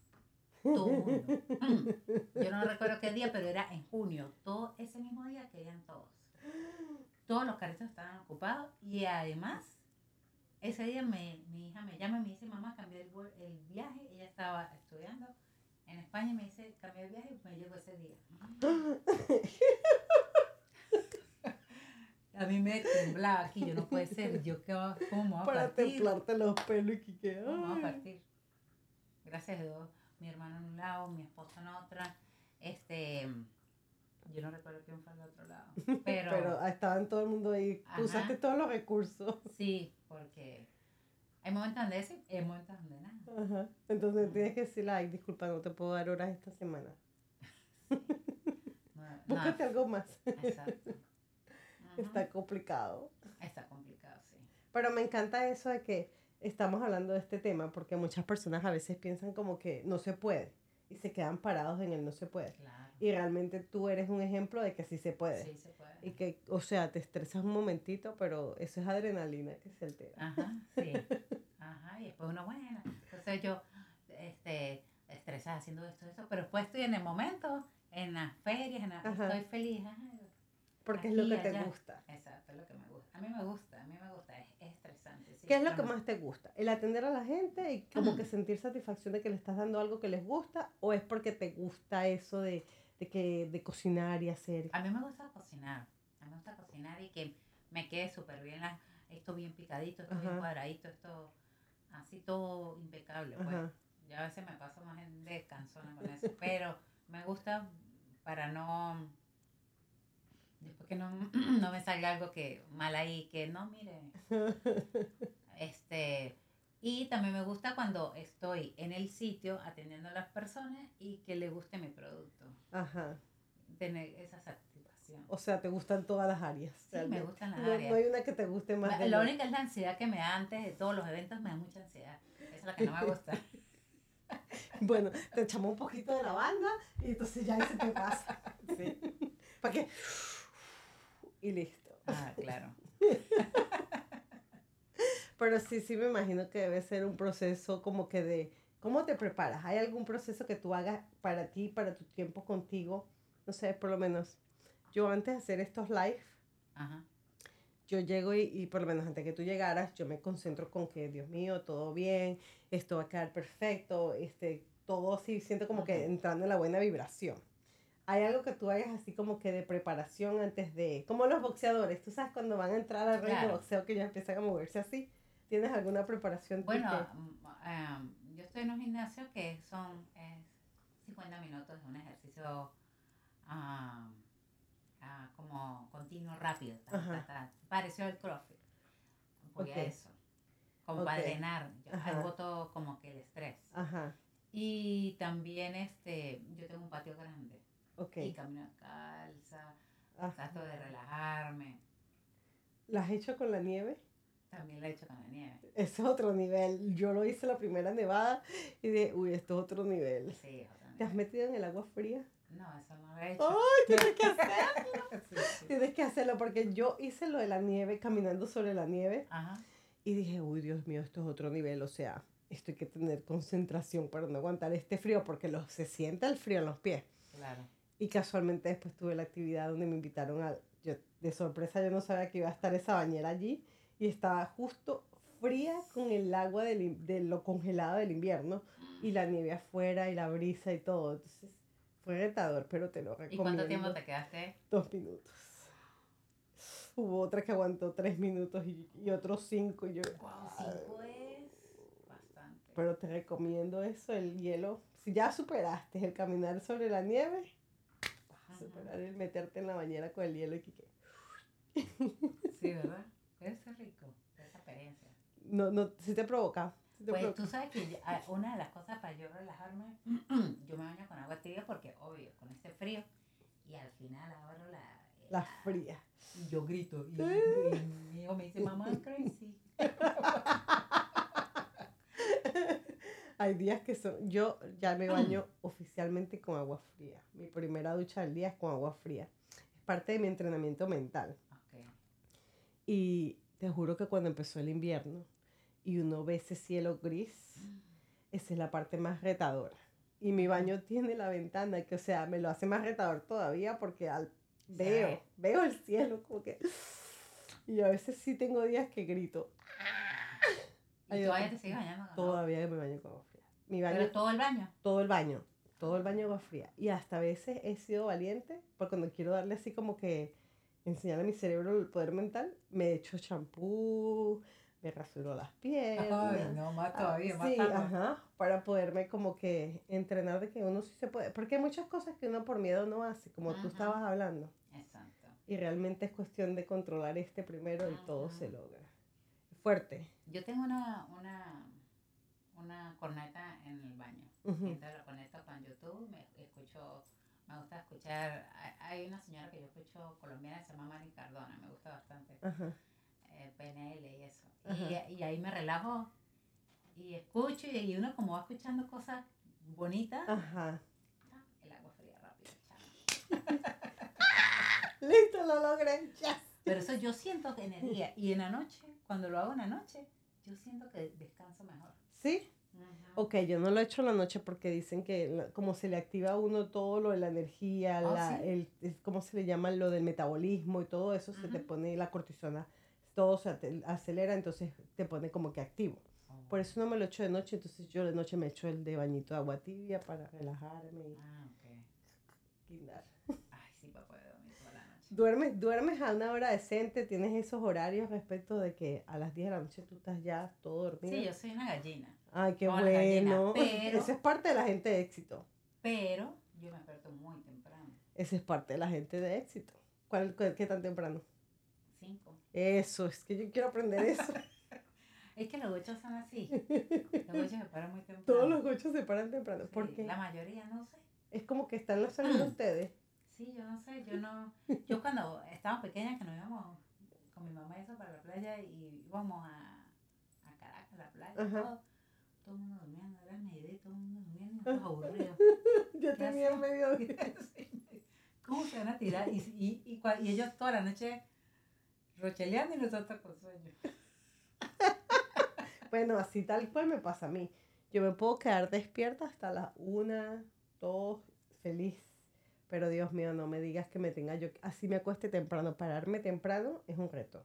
[SPEAKER 2] Todo mundo. Yo no recuerdo qué día, pero era en junio. Todo ese mismo día querían todos. Todos los carritos estaban ocupados y además ese día me, mi hija me llama y me dice, mamá, cambié el, el viaje. Ella estaba estudiando en España y me dice, cambié el viaje y me llegó ese día. A mí me temblaba aquí, yo no puede ser. Yo, ¿qué ¿cómo me voy a
[SPEAKER 1] Para
[SPEAKER 2] partir?
[SPEAKER 1] templarte los pelos y que quede,
[SPEAKER 2] ¿Cómo me voy a
[SPEAKER 1] ay.
[SPEAKER 2] partir? Gracias a Dios, mi hermano en un lado, mi esposo en otra. Este, yo no recuerdo quién fue al otro lado. Pero,
[SPEAKER 1] Pero estaban todo el mundo ahí.
[SPEAKER 2] Ajá.
[SPEAKER 1] Usaste todos los recursos.
[SPEAKER 2] sí, porque hay momentos donde sí, hay momentos donde nada.
[SPEAKER 1] Ajá. Entonces tienes que decirle, ay, disculpa, no te puedo dar horas esta semana.
[SPEAKER 2] No,
[SPEAKER 1] Búscate algo más.
[SPEAKER 2] exacto.
[SPEAKER 1] Está complicado.
[SPEAKER 2] Está complicado, sí.
[SPEAKER 1] Pero me encanta eso de que estamos hablando de este tema porque muchas personas a veces piensan como que no se puede y se quedan parados en el no se puede.
[SPEAKER 2] Claro.
[SPEAKER 1] Y realmente tú eres un ejemplo de que sí se puede.
[SPEAKER 2] Sí, se puede.
[SPEAKER 1] Y que, o sea, te estresas un momentito, pero eso es adrenalina que se altera.
[SPEAKER 2] Ajá, sí. Ajá, y después uno, bueno, entonces yo, este, estresada haciendo esto, esto, pero después estoy en el momento, en las ferias, en la- estoy feliz. ajá,
[SPEAKER 1] Porque es lo que te
[SPEAKER 2] allá.
[SPEAKER 1] gusta.
[SPEAKER 2] Exacto, es lo que me gusta. A mí me gusta, a mí me gusta, es,
[SPEAKER 1] ¿Qué es lo que más te gusta? ¿El atender a la gente y como que sentir satisfacción de que le estás dando algo que les gusta? ¿O es porque te gusta eso de, de, que, de cocinar y hacer?
[SPEAKER 2] A mí me gusta cocinar, a mí me gusta cocinar y que me quede súper bien, la- esto bien picadito, esto bien cuadradito, esto así todo impecable. Pues.
[SPEAKER 1] Ajá.
[SPEAKER 2] Ya a veces me paso más en descansona con eso, pero me gusta para no. Después que no, no me salga algo que mal ahí, que no, mire. Este. Y también me gusta cuando estoy en el sitio atendiendo a las personas y que le guste mi producto.
[SPEAKER 1] Ajá.
[SPEAKER 2] Tener esa satisfacción.
[SPEAKER 1] O sea, te gustan todas las áreas.
[SPEAKER 2] Sí, me gustan las
[SPEAKER 1] no,
[SPEAKER 2] áreas.
[SPEAKER 1] no hay una que te guste más.
[SPEAKER 2] La, la
[SPEAKER 1] la-
[SPEAKER 2] única es la ansiedad que me da antes de todos los eventos, me da mucha ansiedad. Esa es la que no me gusta.
[SPEAKER 1] Bueno, te echamos un poquito de lavanda y entonces ya ahí se te pasa. ¿sí? ¿Para qué? Y listo.
[SPEAKER 2] Ah, claro.
[SPEAKER 1] Pero sí, sí me imagino que debe ser un proceso como que de... ¿Cómo te preparas? ¿Hay algún proceso que tú hagas para ti, para tu tiempo contigo? No sé, por lo menos yo antes de hacer estos live,
[SPEAKER 2] Ajá.
[SPEAKER 1] yo llego y, y por lo menos antes que tú llegaras, yo me concentro con que, Dios mío, todo bien, esto va a quedar perfecto, este, todo así, siento como que entrando en la buena vibración. ¿Hay algo que tú hagas así como que de preparación antes de, como los boxeadores, tú sabes cuando van a entrar al ring de boxeo que ya empiezan a moverse así? ¿Tienes alguna preparación?
[SPEAKER 2] Bueno, em, yo estoy en un gimnasio que son es 50 minutos de un ejercicio ah, como continuo, rápido. ta,
[SPEAKER 1] Ajá.
[SPEAKER 2] ta, ta. Pareció el CrossFit. Voy a
[SPEAKER 1] Ok.
[SPEAKER 2] eso. Como para
[SPEAKER 1] Ok.
[SPEAKER 2] drenar. Yo todo como que el estrés.
[SPEAKER 1] Ajá,
[SPEAKER 2] Y también este, yo tengo un patio grande.
[SPEAKER 1] ok.
[SPEAKER 2] Y camino calza,
[SPEAKER 1] Ajá.
[SPEAKER 2] trato de relajarme.
[SPEAKER 1] ¿La has hecho con la nieve?
[SPEAKER 2] También lo he hecho con la nieve.
[SPEAKER 1] Es otro nivel. Yo lo hice la primera nevada y dije, uy, esto es otro nivel.
[SPEAKER 2] Sí, es otra
[SPEAKER 1] ¿Te has metido en el agua fría?
[SPEAKER 2] No, eso no lo he hecho.
[SPEAKER 1] ¡Ay, tienes que hacerlo!
[SPEAKER 2] Sí, sí.
[SPEAKER 1] Tienes que hacerlo porque yo hice lo de la nieve, caminando sobre la nieve,
[SPEAKER 2] Ajá.
[SPEAKER 1] y dije, uy, Dios mío, esto es otro nivel. O sea, esto hay que tener concentración para no aguantar este frío porque lo, se siente el frío en los pies.
[SPEAKER 2] Claro.
[SPEAKER 1] Y casualmente después tuve la actividad donde me invitaron a... Yo, de sorpresa yo no sabía que iba a estar esa bañera allí y estaba justo fría con el agua del de lo congelado del invierno y la nieve afuera y la brisa y todo. Entonces fue retador, pero te lo
[SPEAKER 2] ¿Y
[SPEAKER 1] recomiendo.
[SPEAKER 2] cuánto tiempo te quedaste?
[SPEAKER 1] Dos minutos. Hubo otra que aguantó tres minutos y, y otros cinco. Y yo,
[SPEAKER 2] Wow, cinco es bastante.
[SPEAKER 1] pero te recomiendo eso, el hielo. Si ya superaste el caminar sobre la nieve, vas a
[SPEAKER 2] Ajá.
[SPEAKER 1] superar el meterte en la bañera con el hielo y que
[SPEAKER 2] Sí, ¿verdad? Debe ser rico.
[SPEAKER 1] No, no, si te provoca. sí te
[SPEAKER 2] Pues
[SPEAKER 1] provoca.
[SPEAKER 2] tú sabes que ah, una de las cosas para yo relajarme, yo me baño con agua tibia porque, obvio, con este frío, y al final abro la...
[SPEAKER 1] La fría.
[SPEAKER 2] y yo grito, y, y mi hijo me dice, mamá, crazy.
[SPEAKER 1] Hay días que son. Yo ya me baño oficialmente con agua fría. Mi primera ducha del día es con agua fría. Es parte de mi entrenamiento mental.
[SPEAKER 2] Ok.
[SPEAKER 1] Y te juro que cuando empezó el invierno y uno ve ese cielo gris, esa es la parte más retadora. Y mi baño tiene la ventana que, o sea, me lo hace más retador todavía porque al, veo,
[SPEAKER 2] ve.
[SPEAKER 1] veo el cielo como que... Y a veces sí tengo días que grito.
[SPEAKER 2] ¿Y todavía te sigues bañando con?
[SPEAKER 1] Todavía me baño con agua fría. Mi baño,
[SPEAKER 2] Pero todo el baño.
[SPEAKER 1] todo el baño, todo el baño agua fría. Y hasta a veces he sido valiente, porque cuando quiero darle así como que enseñar a mi cerebro el poder mental, me echo champú, me rasuro las piernas.
[SPEAKER 2] no, más
[SPEAKER 1] Ah, sí, ajá, para poderme como que entrenar de que uno sí se puede, porque hay muchas cosas que uno por miedo no hace, como tú
[SPEAKER 2] Ajá.
[SPEAKER 1] estabas hablando,
[SPEAKER 2] Exacto.
[SPEAKER 1] y realmente es cuestión de controlar este primero y todo se logra. Fuerte.
[SPEAKER 2] Yo tengo una, una, una corneta en el baño. Entonces la conecto con YouTube, me escucho, me gusta escuchar, hay- hay una señora que yo escucho colombiana, se llama Mari Cardona, me gusta bastante,
[SPEAKER 1] Ajá.
[SPEAKER 2] Eh, PNL y eso.
[SPEAKER 1] Ajá.
[SPEAKER 2] Y, y ahí me relajo y escucho y, y uno como va escuchando cosas bonitas,
[SPEAKER 1] Ajá.
[SPEAKER 2] el agua fría rápido.
[SPEAKER 1] Listo, lo logré. Yes.
[SPEAKER 2] Pero eso yo siento que energía. Y en la noche, cuando lo hago en la noche, yo siento que descanso mejor.
[SPEAKER 1] ¿Sí? Ok, yo no lo he hecho en la noche porque dicen que la- como se le activa a uno todo lo de la energía,
[SPEAKER 2] Ah,
[SPEAKER 1] la,
[SPEAKER 2] ¿sí?
[SPEAKER 1] el, es- ¿cómo se le llama? Lo del metabolismo y todo eso, se te pone la cortisona, todo se acelera, entonces te pone como que activo. Por eso no me lo echo de noche, entonces yo de noche me echo el de bañito de agua tibia para relajarme y
[SPEAKER 2] Ah, ok.
[SPEAKER 1] guindar.
[SPEAKER 2] Ay, sí, poder dormir toda la noche.
[SPEAKER 1] Duermes, duermes a una hora decente, tienes esos horarios respecto de que a las 10 de la noche tú estás ya todo dormido.
[SPEAKER 2] Sí, yo soy una gallina.
[SPEAKER 1] Ay, qué
[SPEAKER 2] gallina,
[SPEAKER 1] bueno.
[SPEAKER 2] pero-
[SPEAKER 1] Esa es parte de la gente de éxito.
[SPEAKER 2] Pero yo me desperto muy temprano.
[SPEAKER 1] Esa es parte de la gente de éxito. ¿Cuál, cuál- ¿Qué tan temprano?
[SPEAKER 2] Cinco.
[SPEAKER 1] Eso, es que yo quiero aprender eso.
[SPEAKER 2] Es que los gochos son así. Los gochos se paran muy temprano.
[SPEAKER 1] Todos los gochos se paran temprano.
[SPEAKER 2] Sí,
[SPEAKER 1] ¿Por qué?
[SPEAKER 2] La mayoría, no sé.
[SPEAKER 1] Es como que están los saliendo ustedes.
[SPEAKER 2] Sí, yo no sé, yo no... Yo cuando estaba pequeña, que nos íbamos con mi mamá y eso para la playa y íbamos a, a Caracas, la playa,
[SPEAKER 1] Ajá.
[SPEAKER 2] todo, todo el mundo durmiendo, era el mediodía, todo el mundo durmiendo, nosotros aburridos.
[SPEAKER 1] Yo
[SPEAKER 2] ¿Qué
[SPEAKER 1] tenía
[SPEAKER 2] hacemos?
[SPEAKER 1] medio
[SPEAKER 2] Sí. ¿Cómo se van a tirar? Y, y, y, y ellos toda la noche rocheleando y nosotros con sueño.
[SPEAKER 1] Bueno, así tal cual me pasa a mí. Yo me puedo quedar despierta hasta las una, dos, feliz. Pero Dios mío, no me digas que me tenga yo. Así me acueste temprano. Pararme temprano es un reto.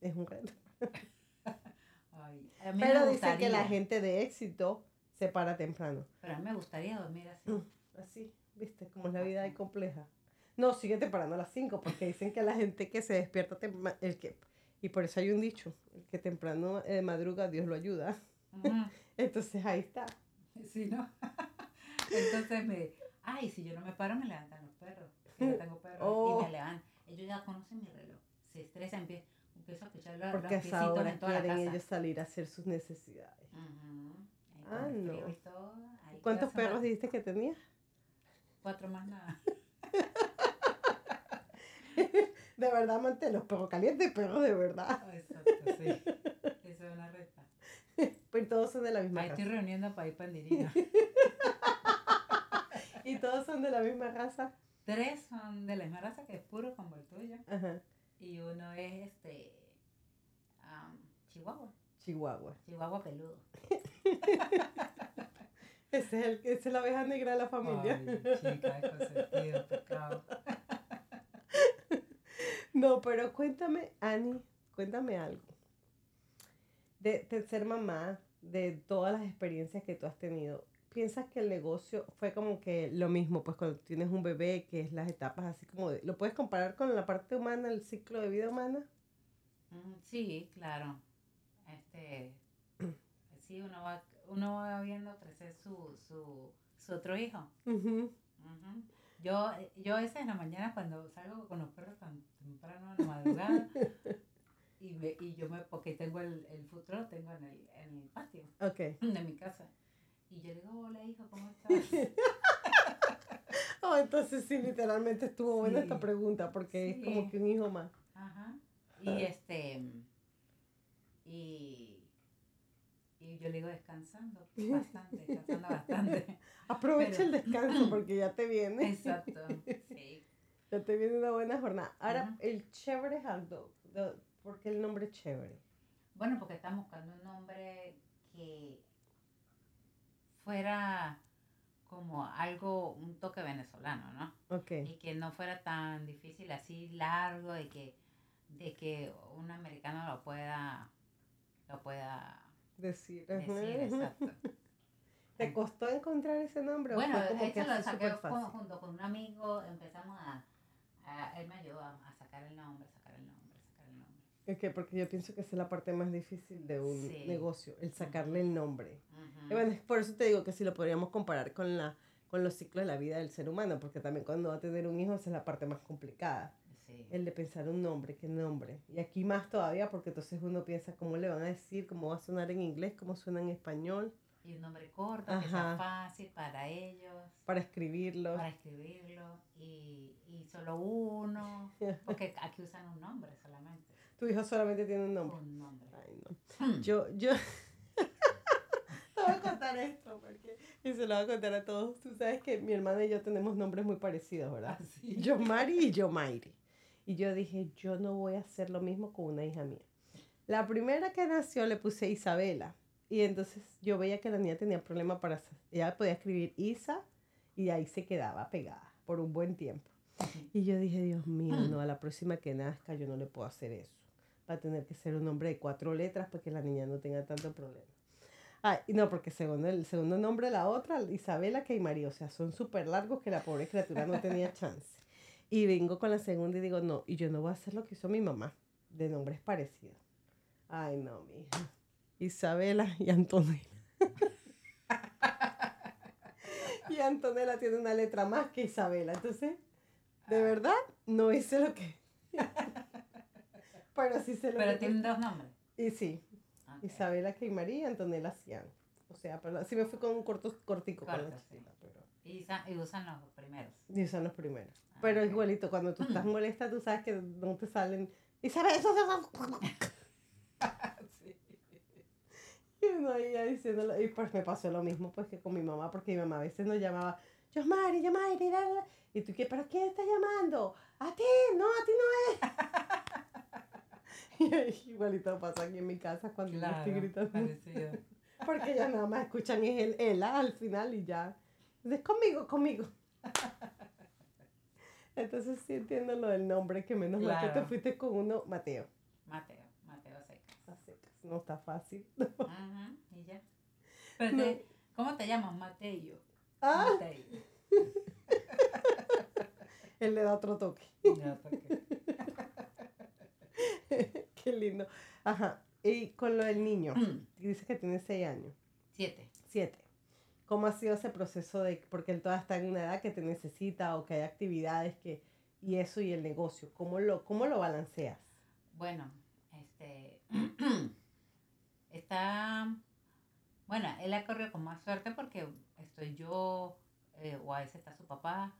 [SPEAKER 1] Es un reto.
[SPEAKER 2] Ay, a mí
[SPEAKER 1] Pero
[SPEAKER 2] me
[SPEAKER 1] dicen que la gente de éxito se para temprano.
[SPEAKER 2] Pero a mí me gustaría dormir así.
[SPEAKER 1] Mm. Así, ¿viste? Como es la vida ahí compleja. No, síguete parando a las 5 porque dicen que la gente que se despierta temprano, el que, y por eso hay un dicho, el que temprano eh, madruga, Dios lo ayuda. Entonces ahí está.
[SPEAKER 2] Sí, ¿no? Entonces me... Ay, si yo no me paro, me levantan los perros. Que yo tengo perros.
[SPEAKER 1] Oh.
[SPEAKER 2] Y me levantan. Ellos ya conocen mi reloj. Se estresan, empie- empiezo a escuchar los,
[SPEAKER 1] Porque
[SPEAKER 2] los
[SPEAKER 1] a esa
[SPEAKER 2] pisitos
[SPEAKER 1] hora
[SPEAKER 2] en toda la
[SPEAKER 1] quieren
[SPEAKER 2] casa.
[SPEAKER 1] ellos salir a hacer sus necesidades.
[SPEAKER 2] Ahí
[SPEAKER 1] Ah, no.
[SPEAKER 2] y todo, ahí
[SPEAKER 1] ¿Cuántos perros dijiste que tenías?
[SPEAKER 2] Cuatro más nada.
[SPEAKER 1] De verdad, amante, los perros calientes, perros de verdad.
[SPEAKER 2] Ah, Exacto, sí. Eso es una reta.
[SPEAKER 1] Pues todos son de la misma
[SPEAKER 2] Ahí estoy
[SPEAKER 1] raza.
[SPEAKER 2] reuniendo para ir pandirina.
[SPEAKER 1] Y todos son de la misma raza.
[SPEAKER 2] Tres son de la misma raza que es puro como el tuyo.
[SPEAKER 1] Ajá.
[SPEAKER 2] Y uno es este. am, Chihuahua.
[SPEAKER 1] Chihuahua.
[SPEAKER 2] Chihuahua peludo.
[SPEAKER 1] Ese es el, esa es la abeja negra de la familia.
[SPEAKER 2] Ay, chica, es consentido, pecado.
[SPEAKER 1] No, pero cuéntame, Ani, cuéntame algo. De, de ser mamá, de todas las experiencias que tú has tenido, ¿piensas que el negocio fue como que lo mismo, pues cuando tienes un bebé, que es las etapas así como de, ¿lo puedes comparar con la parte humana, el ciclo de vida humana?
[SPEAKER 2] Mm, Sí, claro. Este, sí, uno va, uno va viendo crecer su, su, su otro hijo. Yo, yo a veces en la mañana cuando salgo con los perros tan temprano en la madrugada y, me, y yo me, porque tengo el, el futuro, tengo en el, en el patio de mi casa. Y yo digo, hola hijo, ¿cómo estás?
[SPEAKER 1] Oh, entonces sí, literalmente estuvo buena
[SPEAKER 2] Sí.
[SPEAKER 1] esta pregunta, porque es como que un hijo más.
[SPEAKER 2] Ajá. Y este, y, y yo le digo descansando bastante, descansando bastante.
[SPEAKER 1] Aprovecha
[SPEAKER 2] Pero-
[SPEAKER 1] el descanso porque ya te viene.
[SPEAKER 2] Exacto, sí.
[SPEAKER 1] Ya te viene una buena jornada. Ahora, el chévere hot dog. de- ¿Por qué el nombre chévere?
[SPEAKER 2] Bueno, porque estamos buscando un nombre que fuera como algo, un toque venezolano, ¿no?
[SPEAKER 1] Ok.
[SPEAKER 2] Y que no fuera tan difícil, así largo, de que, de que un americano lo pueda, lo pueda
[SPEAKER 1] decir.
[SPEAKER 2] decir, exacto.
[SPEAKER 1] ¿Te costó encontrar ese nombre? o
[SPEAKER 2] Bueno,
[SPEAKER 1] fue como que
[SPEAKER 2] esto lo saqué con- junto con un amigo, empezamos a, él me ayudó a, a sacar el nombre, sacar el nombre, sacar el nombre.
[SPEAKER 1] Es que porque yo pienso que esa es la parte más difícil de un
[SPEAKER 2] Sí.
[SPEAKER 1] negocio, el sacarle el nombre. Y bueno, por eso te digo que si lo podríamos comparar con, la, con los ciclos de la vida del ser humano, porque también cuando va a tener un hijo esa es la parte más complicada,
[SPEAKER 2] Sí.
[SPEAKER 1] el de pensar un nombre, qué nombre. Y aquí más todavía porque entonces uno piensa cómo le van a decir, cómo va a sonar en inglés, cómo suena en español,
[SPEAKER 2] Y un nombre corto, que sea
[SPEAKER 1] Ajá.
[SPEAKER 2] fácil para ellos,
[SPEAKER 1] para escribirlo.
[SPEAKER 2] para escribirlo, y, y solo uno, porque aquí usan un nombre solamente.
[SPEAKER 1] Tu hijo solamente tiene un nombre.
[SPEAKER 2] Un nombre.
[SPEAKER 1] Ay, no. Yo, yo. te voy a contar esto, porque. Y se lo voy a contar a todos. Tú sabes que mi hermana y yo tenemos nombres muy parecidos, ¿verdad?
[SPEAKER 2] Así.
[SPEAKER 1] Yo Mari y yo Mayri. Y yo dije, yo no voy a hacer lo mismo con una hija mía. La primera que nació le puse Isabela. Y entonces yo veía que la niña tenía problema para... Ella podía escribir Isa y ahí se quedaba pegada por un buen tiempo. Y yo dije, Dios mío, no, a la próxima que nazca yo no le puedo hacer eso. Va a tener que ser un nombre de cuatro letras para que la niña no tenga tanto problema. Ah, y no, porque según el segundo nombre de la otra, Isabela que María, o sea, son súper largos que la pobre criatura no tenía chance. Y vengo con la segunda y digo, no, y yo no voy a hacer lo que hizo mi mamá, de nombres parecidos. Ay, no, mi hija. Isabela y Antonella. y Antonella tiene una letra más que Isabela. Entonces, de verdad, no hice lo que... Pero sí se lo
[SPEAKER 2] Pero tienen dos nombres.
[SPEAKER 1] Y sí. Isabela que María y Antonella Cian. O sea, pero sí me fui con un corto, cortico con la
[SPEAKER 2] Corto, sí.
[SPEAKER 1] chiquita, pero...
[SPEAKER 2] Y, usa- y usan los primeros.
[SPEAKER 1] Y son los primeros.
[SPEAKER 2] Ah,
[SPEAKER 1] Pero igualito, cuando tú estás molesta, tú sabes que no te salen... Isabela, eso
[SPEAKER 2] Sí.
[SPEAKER 1] Y uno ahí ya diciéndolo, y pues me pasó lo mismo pues que con mi mamá, porque mi mamá a veces nos llamaba, Yosmari, Yosmari, la, la, la". y tú, ¿qué? ¿Pero quién está llamando? A ti, no, a ti no es. y igualito pasa aquí en mi casa cuando yo estoy
[SPEAKER 2] Claro,
[SPEAKER 1] gritando.
[SPEAKER 2] parecido.
[SPEAKER 1] Porque ellas nada más escuchan es el ela al final y ya. Dices, conmigo, conmigo. Entonces sí entiendo lo del nombre, que menos mal que te
[SPEAKER 2] Claro.
[SPEAKER 1] fuiste con uno, Mateo.
[SPEAKER 2] Mateo, Mateo Secas.
[SPEAKER 1] A secas, No está fácil.
[SPEAKER 2] Ajá, y ya. Pero
[SPEAKER 1] No.
[SPEAKER 2] te- ¿Cómo te llamas? Mateo.
[SPEAKER 1] Ah,
[SPEAKER 2] Mateo.
[SPEAKER 1] él le da otro toque. Qué lindo. Ajá. Y con lo del niño, dice que tiene seis años,
[SPEAKER 2] Siete.
[SPEAKER 1] siete. ¿Cómo ha sido ese proceso de, porque él todavía está en una edad que te necesita o que hay actividades que, y eso y el negocio, ¿cómo lo, cómo lo balanceas?
[SPEAKER 2] Bueno, este. está. Bueno, él ha corrido con más suerte porque estoy yo, eh, o a veces está su papá.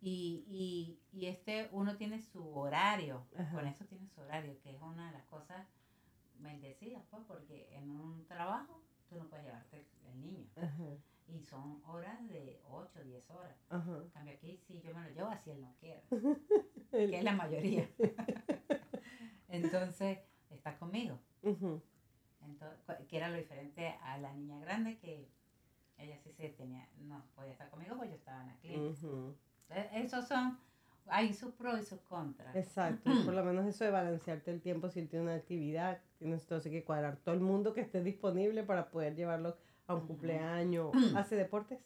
[SPEAKER 2] Y, y, y este, uno tiene su horario.
[SPEAKER 1] Ajá.
[SPEAKER 2] Con eso tiene su horario, que es una de las cosas bendecidas, pues, porque en un trabajo tú no puedes llevarte el niño.
[SPEAKER 1] Ajá,
[SPEAKER 2] Y son horas de 8, 10 horas.
[SPEAKER 1] ajá.
[SPEAKER 2] En cambio aquí, si yo me lo llevo así él no quiere que es la mayoría. Entonces, está conmigo. Que era lo diferente a la niña grande que ella sí se tenía, no podía estar conmigo porque yo estaba en la clínica. Entonces, esos son, hay sus pros y sus contras.
[SPEAKER 1] Exacto, por lo menos eso de balancearte el tiempo, si él tiene una actividad, tienes entonces que cuadrar todo el mundo que esté disponible para poder llevarlo a un cumpleaños. ¿Hace deportes?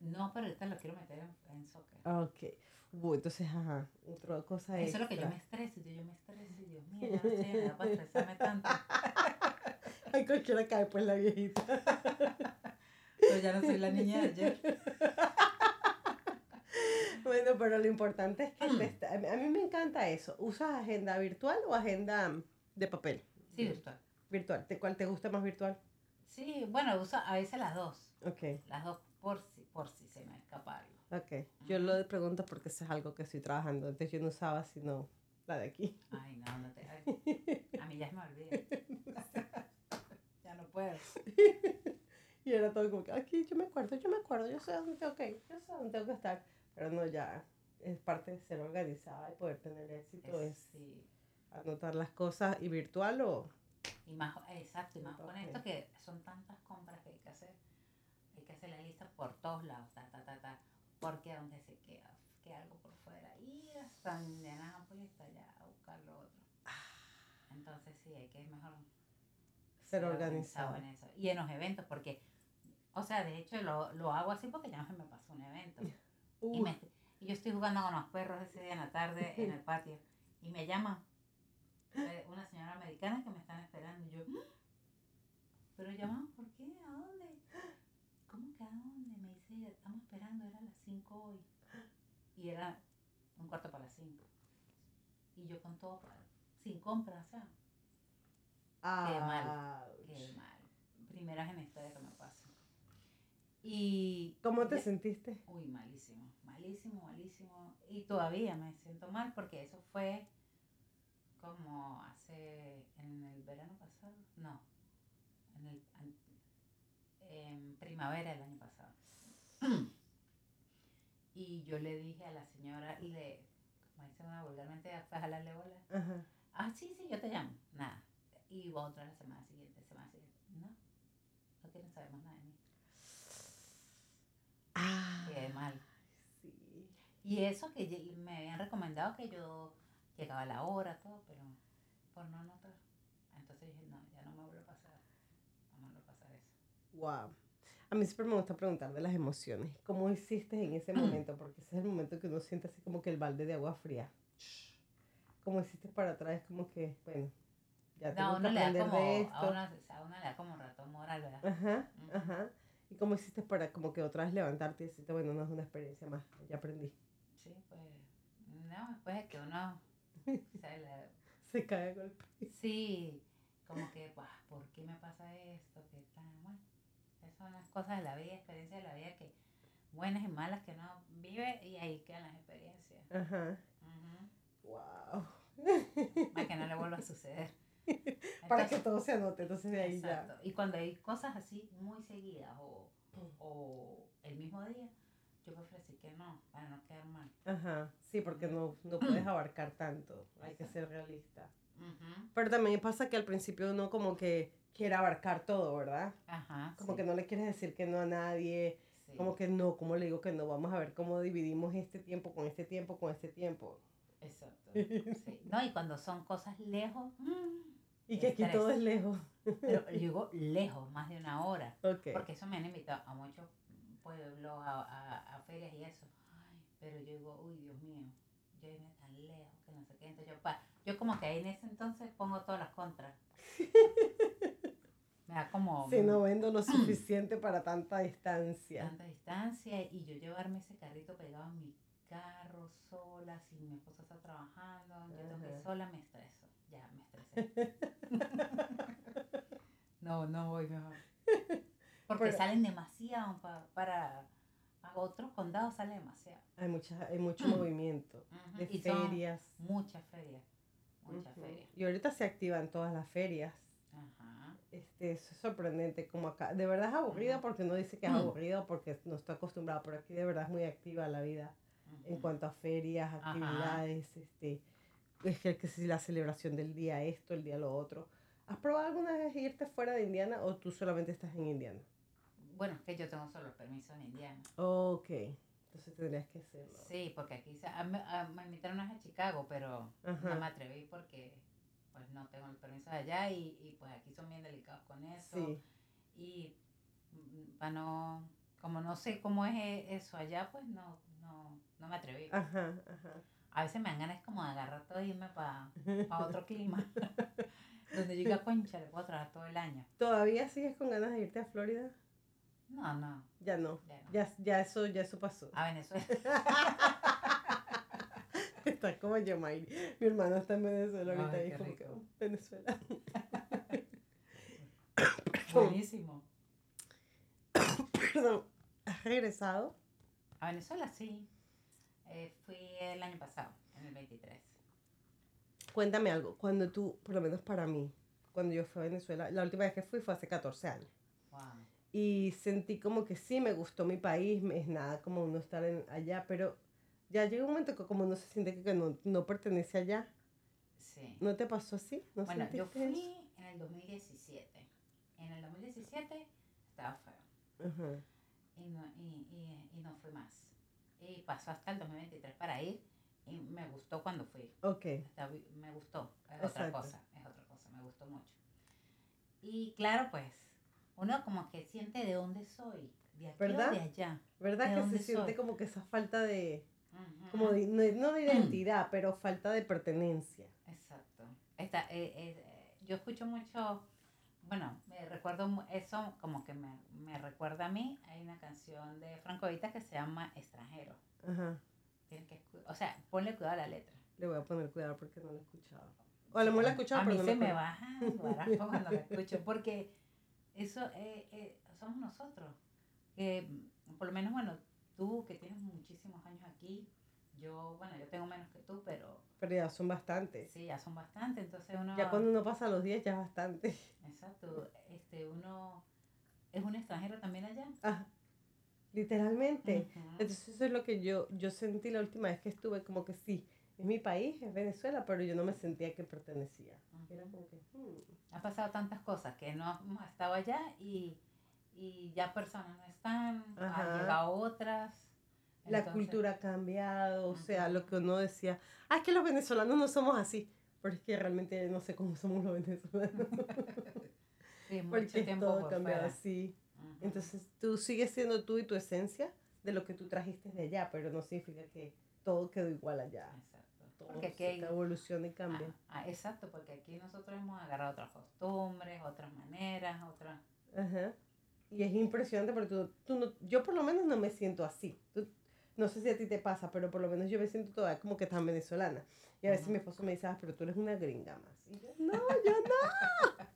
[SPEAKER 2] No, pero ahorita lo quiero meter en, en soccer.
[SPEAKER 1] Ok. Uh, entonces, ajá, otra cosa
[SPEAKER 2] Eso es lo que yo me estreso, yo, yo me estreso, y Dios mío, no en edad para estresarme tanto.
[SPEAKER 1] Ay, cualquiera cae pues la viejita.
[SPEAKER 2] Pero ya no soy la niña de ayer.
[SPEAKER 1] Bueno, pero lo importante es que te está- a mí- me encanta eso. ¿Usas agenda virtual o agenda mm, de papel?
[SPEAKER 2] Sí, virtual.
[SPEAKER 1] Virtual. ¿De cuál te gusta más virtual?
[SPEAKER 2] Sí, bueno, uso a veces las dos.
[SPEAKER 1] Ok,
[SPEAKER 2] Las dos por si, por si se me escapa algo.
[SPEAKER 1] ok. Yo lo pregunto porque eso es algo que estoy trabajando. Antes yo no usaba sino la de aquí.
[SPEAKER 2] Ay, no, no te. a mí ya se me olvida. Ya puedo.
[SPEAKER 1] Y era todo como que, aquí yo me acuerdo, yo me acuerdo, yo sé dónde tengo que ir, yo sé dónde tengo que estar. Pero no, ya es parte de ser organizada y poder tener éxito, es
[SPEAKER 2] Sí.
[SPEAKER 1] anotar las cosas y virtual o...
[SPEAKER 2] Y más, exacto, y más con esto que son tantas compras que hay que hacer. Hay que hacer la lista por todos lados, ta, ta, ta, ta. Porque donde se queda, queda algo por fuera. Y hasta Indianápolis, hasta allá a buscar lo otro. Entonces sí, hay que mejor
[SPEAKER 1] Ser organizado.
[SPEAKER 2] en eso. Y en los eventos, porque, o sea, de hecho lo, lo hago así porque ya no se me pasó un evento. Y,
[SPEAKER 1] Uh,
[SPEAKER 2] me- y yo estoy jugando con los perros ese día en la tarde en el patio. Y me llama eh, una señora americana que me están esperando. Y yo, "¿Ah? ¿pero llamaban por qué? ¿A dónde? ¿Cómo que a dónde? Me dice, estamos esperando, era a las 5 hoy. Y era un cuarto para las 5. Y yo con todo, sin compra, o sea,
[SPEAKER 1] ah,
[SPEAKER 2] qué mal. Primera en historia que me pasa. Y.
[SPEAKER 1] ¿Cómo te
[SPEAKER 2] ya-
[SPEAKER 1] sentiste?
[SPEAKER 2] Uy, malísimo, malísimo, malísimo. Y todavía me siento mal porque eso fue como hace, en el verano pasado, no, en el, en primavera del año pasado. Y yo le dije a la señora, le, como dice una vulgarmente, fue a jalarle bola.
[SPEAKER 1] Ajá.
[SPEAKER 2] Ah, sí, sí, yo te llamo. Nada. Y otra la semana siguiente, semana siguiente. No, no quieren saber más nada de mí.
[SPEAKER 1] Ah,
[SPEAKER 2] Qué mal.
[SPEAKER 1] sí.
[SPEAKER 2] Y eso que me habían recomendado que yo llegaba a la hora, todo, pero por no anotar. Entonces dije, no, ya no me vuelve a pasar. No me vuelve a pasar eso.
[SPEAKER 1] Wow. A mí siempre me gusta preguntar de las emociones. ¿Cómo hiciste en ese momento? Porque ese es el momento que uno siente así como que el balde de agua fría. ¿Cómo hiciste para atrás? Como que, bueno, ya tengo
[SPEAKER 2] No,
[SPEAKER 1] que
[SPEAKER 2] uno le da
[SPEAKER 1] aprender
[SPEAKER 2] como,
[SPEAKER 1] de
[SPEAKER 2] a
[SPEAKER 1] esto.
[SPEAKER 2] uno, o sea, a uno le da como ratón moral, ¿verdad?
[SPEAKER 1] Ajá, ajá. ¿Y cómo hiciste para como que otra vez levantarte y decirte, bueno, no es una experiencia más, ya aprendí?
[SPEAKER 2] Sí, pues, no, después de que uno, o sea, la-
[SPEAKER 1] Se cae a golpe.
[SPEAKER 2] sí, como que, "Buah, ¿por qué me pasa esto? ¿Qué tal? Bueno, esas son las cosas de la vida, experiencias de la vida que, buenas y malas que uno vive y ahí quedan las experiencias.
[SPEAKER 1] Ajá.
[SPEAKER 2] Ujú.
[SPEAKER 1] Wow.
[SPEAKER 2] Para que no le vuelva a suceder.
[SPEAKER 1] Para que todo se anote, entonces de ahí ya.
[SPEAKER 2] exacto. Y cuando hay cosas así muy seguidas o, o el mismo día, yo prefiero decir que no, para no quedar mal.
[SPEAKER 1] Ajá. Sí, porque no, no puedes abarcar tanto. Hay que ser realista.
[SPEAKER 2] Ujú.
[SPEAKER 1] Pero también pasa que al principio uno como que quiere abarcar todo, ¿verdad?
[SPEAKER 2] Ajá.
[SPEAKER 1] Como
[SPEAKER 2] sí,
[SPEAKER 1] que no le quieres decir que no a nadie.
[SPEAKER 2] sí.
[SPEAKER 1] Como que no, ¿cómo le digo que no? Vamos a ver cómo dividimos este tiempo con este tiempo con este tiempo.
[SPEAKER 2] Exacto. sí. No, y cuando son cosas lejos, mm,
[SPEAKER 1] Y que aquí todo es lejos.
[SPEAKER 2] pero llego lejos, más de una hora. Porque eso me han invitado a muchos pueblos, a, a, a ferias y eso. Ay, pero yo digo, uy, Dios mío, yo vine tan lejos que no sé qué. Entonces yo, pa, yo como que ahí en ese entonces pongo todas las contras. Me da como
[SPEAKER 1] Si no vendo lo suficiente para tanta distancia.
[SPEAKER 2] tanta distancia y yo llevarme ese carrito pegado a mi carro sola, si mi esposa está trabajando, yo tengo que sola, me estreso. Ya, me estresé. no, no voy mejor. Porque
[SPEAKER 1] Pero-
[SPEAKER 2] salen demasiado pa- para a otros condados sale demasiado.
[SPEAKER 1] Hay, mucha, hay mucho movimiento
[SPEAKER 2] Ujú,
[SPEAKER 1] de
[SPEAKER 2] y
[SPEAKER 1] ferias.
[SPEAKER 2] muchas ferias, muchas ferias.
[SPEAKER 1] Y ahorita se activan todas las ferias.
[SPEAKER 2] Ajá.
[SPEAKER 1] Este, eso es sorprendente, como acá. De verdad es aburrido
[SPEAKER 2] Ujú.
[SPEAKER 1] porque uno dice que es
[SPEAKER 2] Mm.
[SPEAKER 1] aburrido porque no está acostumbrado, pero aquí de verdad es muy activa la vida en cuanto a ferias, actividades, este, es que, que si la celebración del día esto, el día lo otro. ¿Has probado alguna vez irte fuera de Indiana o tú solamente estás en Indiana?
[SPEAKER 2] Bueno, es que yo tengo solo el permiso en Indiana.
[SPEAKER 1] Ok, entonces tendrías que hacerlo.
[SPEAKER 2] Sí, porque aquí se- a- a- me invitaron a Chicago, pero
[SPEAKER 1] Ajá.
[SPEAKER 2] no me atreví porque pues no tengo el permiso de allá y, y, pues aquí son bien delicados con eso.
[SPEAKER 1] Sí,
[SPEAKER 2] Y para no, como no sé cómo es e- eso allá, pues no, no, no me atreví.
[SPEAKER 1] ajá, ajá.
[SPEAKER 2] A veces me dan ganas como de agarrar todo y irme para otro clima. Donde yo diga, concha, le puedo trabajar todo el año.
[SPEAKER 1] ¿Todavía sigues con ganas de irte a Florida?
[SPEAKER 2] No, no,
[SPEAKER 1] Ya no.
[SPEAKER 2] ya no.
[SPEAKER 1] Ya, ya eso, ya eso pasó.
[SPEAKER 2] A Venezuela.
[SPEAKER 1] Está como Yamairi. Mi hermano está en Venezuela ahorita
[SPEAKER 2] Ay, qué
[SPEAKER 1] como
[SPEAKER 2] rico.
[SPEAKER 1] Venezuela.
[SPEAKER 2] Buenísimo.
[SPEAKER 1] Perdón. ¿Has regresado?
[SPEAKER 2] A Venezuela sí. Eh, fui el año pasado, en el 23.
[SPEAKER 1] Cuéntame algo. Cuando tú, por lo menos para mí, cuando yo fui a Venezuela, la última vez que fui fue hace 14 años.
[SPEAKER 2] Wow.
[SPEAKER 1] Y sentí como que sí, me gustó mi país, es nada como uno estar en- allá, pero ya llega un momento que como uno se siente que no, no pertenece allá.
[SPEAKER 2] Sí.
[SPEAKER 1] ¿No te pasó así? ¿No
[SPEAKER 2] Bueno, yo
[SPEAKER 1] sentiste eso?
[SPEAKER 2] fui en el 2017. En el 2017 estaba feo. Y no, y, y, y no fui más. Y pasó hasta el 2023 para ir. Y me gustó cuando fui.
[SPEAKER 1] Ok.
[SPEAKER 2] Me gustó. Es otra cosa. Es otra cosa. Me gustó mucho. Y claro, pues, uno como que siente de dónde soy, de aquí
[SPEAKER 1] ¿Verdad?
[SPEAKER 2] o de allá.
[SPEAKER 1] ¿Verdad
[SPEAKER 2] ¿De
[SPEAKER 1] que se siente
[SPEAKER 2] soy?
[SPEAKER 1] como que esa falta de, como de- no, no de identidad, pero falta de pertenencia?
[SPEAKER 2] Exacto. Esta, eh, eh, yo escucho mucho, bueno, me recuerdo eso como que me, me recuerda a mí. Hay una canción de Franco Vita que se llama Extranjero.
[SPEAKER 1] Ajá.
[SPEAKER 2] Tienes que, o sea, ponle cuidado a la letra.
[SPEAKER 1] Le voy a poner cuidado porque no lo he escuchado. O a lo mejor la he escuchado,
[SPEAKER 2] a
[SPEAKER 1] pero
[SPEAKER 2] mí
[SPEAKER 1] no
[SPEAKER 2] se
[SPEAKER 1] me
[SPEAKER 2] me baja el cuando la escucho, porque eso eh, eh, somos nosotros. Que, mm, por lo menos, bueno, tú que tienes muchísimos años aquí, yo, bueno, yo tengo menos que tú, pero
[SPEAKER 1] Pero ya son bastantes.
[SPEAKER 2] sí, ya son bastantes, entonces uno...
[SPEAKER 1] Ya cuando uno pasa los 10 ya es bastante.
[SPEAKER 2] Exacto, este, uno es un extranjero también allá.
[SPEAKER 1] Ajá. Literalmente.
[SPEAKER 2] Ujú.
[SPEAKER 1] Entonces eso es lo que yo, yo sentí la última vez que estuve, como que sí, es mi país, es Venezuela, pero yo no me sentía que pertenecía. Era como que, hmm,
[SPEAKER 2] Han pasado tantas cosas que no hemos estado allá y, y ya personas no están,
[SPEAKER 1] Ajá.
[SPEAKER 2] han llegado otras.
[SPEAKER 1] La
[SPEAKER 2] entonces-
[SPEAKER 1] cultura ha cambiado, o sea, lo que uno decía, ah, es que los venezolanos no somos así, pero es que realmente no sé cómo somos los venezolanos,
[SPEAKER 2] Sí, mucho
[SPEAKER 1] porque
[SPEAKER 2] tiempo
[SPEAKER 1] todo
[SPEAKER 2] por
[SPEAKER 1] cambiado
[SPEAKER 2] fuera.
[SPEAKER 1] así.
[SPEAKER 2] Ujú.
[SPEAKER 1] Entonces tú sigues siendo tú y tu esencia de lo que tú trajiste de allá, pero no significa que todo quedó igual allá.
[SPEAKER 2] Exacto.
[SPEAKER 1] Todo
[SPEAKER 2] Porque aquí hay-
[SPEAKER 1] evoluciona y cambia.
[SPEAKER 2] Ah, ah, exacto, porque aquí nosotros hemos agarrado otras costumbres, otras maneras, otras...
[SPEAKER 1] Ajá. Y es impresionante porque tú, tú no, yo por lo menos no me siento así. Tú- no sé si a ti te pasa, pero por lo menos yo me siento todavía como que tan venezolana. Y a veces
[SPEAKER 2] Ujú.
[SPEAKER 1] mi esposo me dice, ah, pero tú eres una gringa más. Y yo, no, yo no.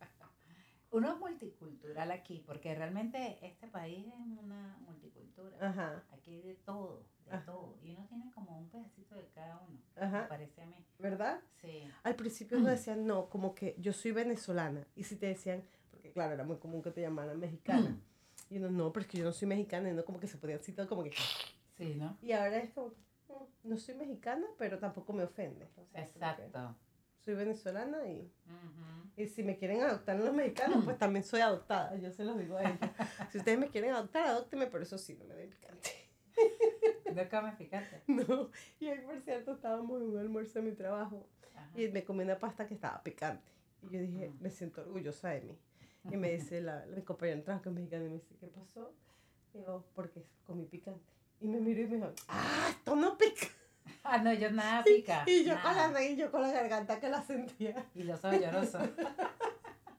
[SPEAKER 2] Uno es multicultural aquí, porque realmente este país es una multicultura.
[SPEAKER 1] Ajá,
[SPEAKER 2] 'Aquí hay de todo, de
[SPEAKER 1] Ajá.
[SPEAKER 2] todo. Y uno tiene como un pedacito de cada uno, me
[SPEAKER 1] ajá,
[SPEAKER 2] parece a mí.
[SPEAKER 1] ¿verdad?
[SPEAKER 2] Sí.
[SPEAKER 1] Al principio uno decían, no, como que yo soy venezolana. Y si te decían, porque claro, era muy común que te llamaran mexicana. Y uno, no, pero es que yo no soy mexicana. Y uno como que se podía citar como que...
[SPEAKER 2] Sí, ¿no?
[SPEAKER 1] Y ahora es como, "Mm, no soy mexicana, pero tampoco me ofende. O sea,
[SPEAKER 2] Exacto.
[SPEAKER 1] Soy venezolana y. Y si me quieren adoptar los mexicanos, pues también soy adoptada. Yo se los digo a ellos. Si ustedes me quieren adoptar, adóptenme, pero eso sí, no me den picante.
[SPEAKER 2] No comes picante.
[SPEAKER 1] No. Y hoy, por cierto, estábamos en un almuerzo en mi trabajo
[SPEAKER 2] Ajá.
[SPEAKER 1] y me comí una pasta que estaba picante. Y yo dije,
[SPEAKER 2] Mm.
[SPEAKER 1] me siento orgullosa de mí. Y me dice la, la compañera de trabajo mexicana y me dice, ¿qué pasó? Digo, porque comí picante. Y me miró y me dijo, ¡ah, esto no pica!
[SPEAKER 2] Ah, no, yo nada pica.
[SPEAKER 1] Y yo con la
[SPEAKER 2] nada.
[SPEAKER 1] nariz, yo con la garganta que la sentía.
[SPEAKER 2] Y los ojos llorosos.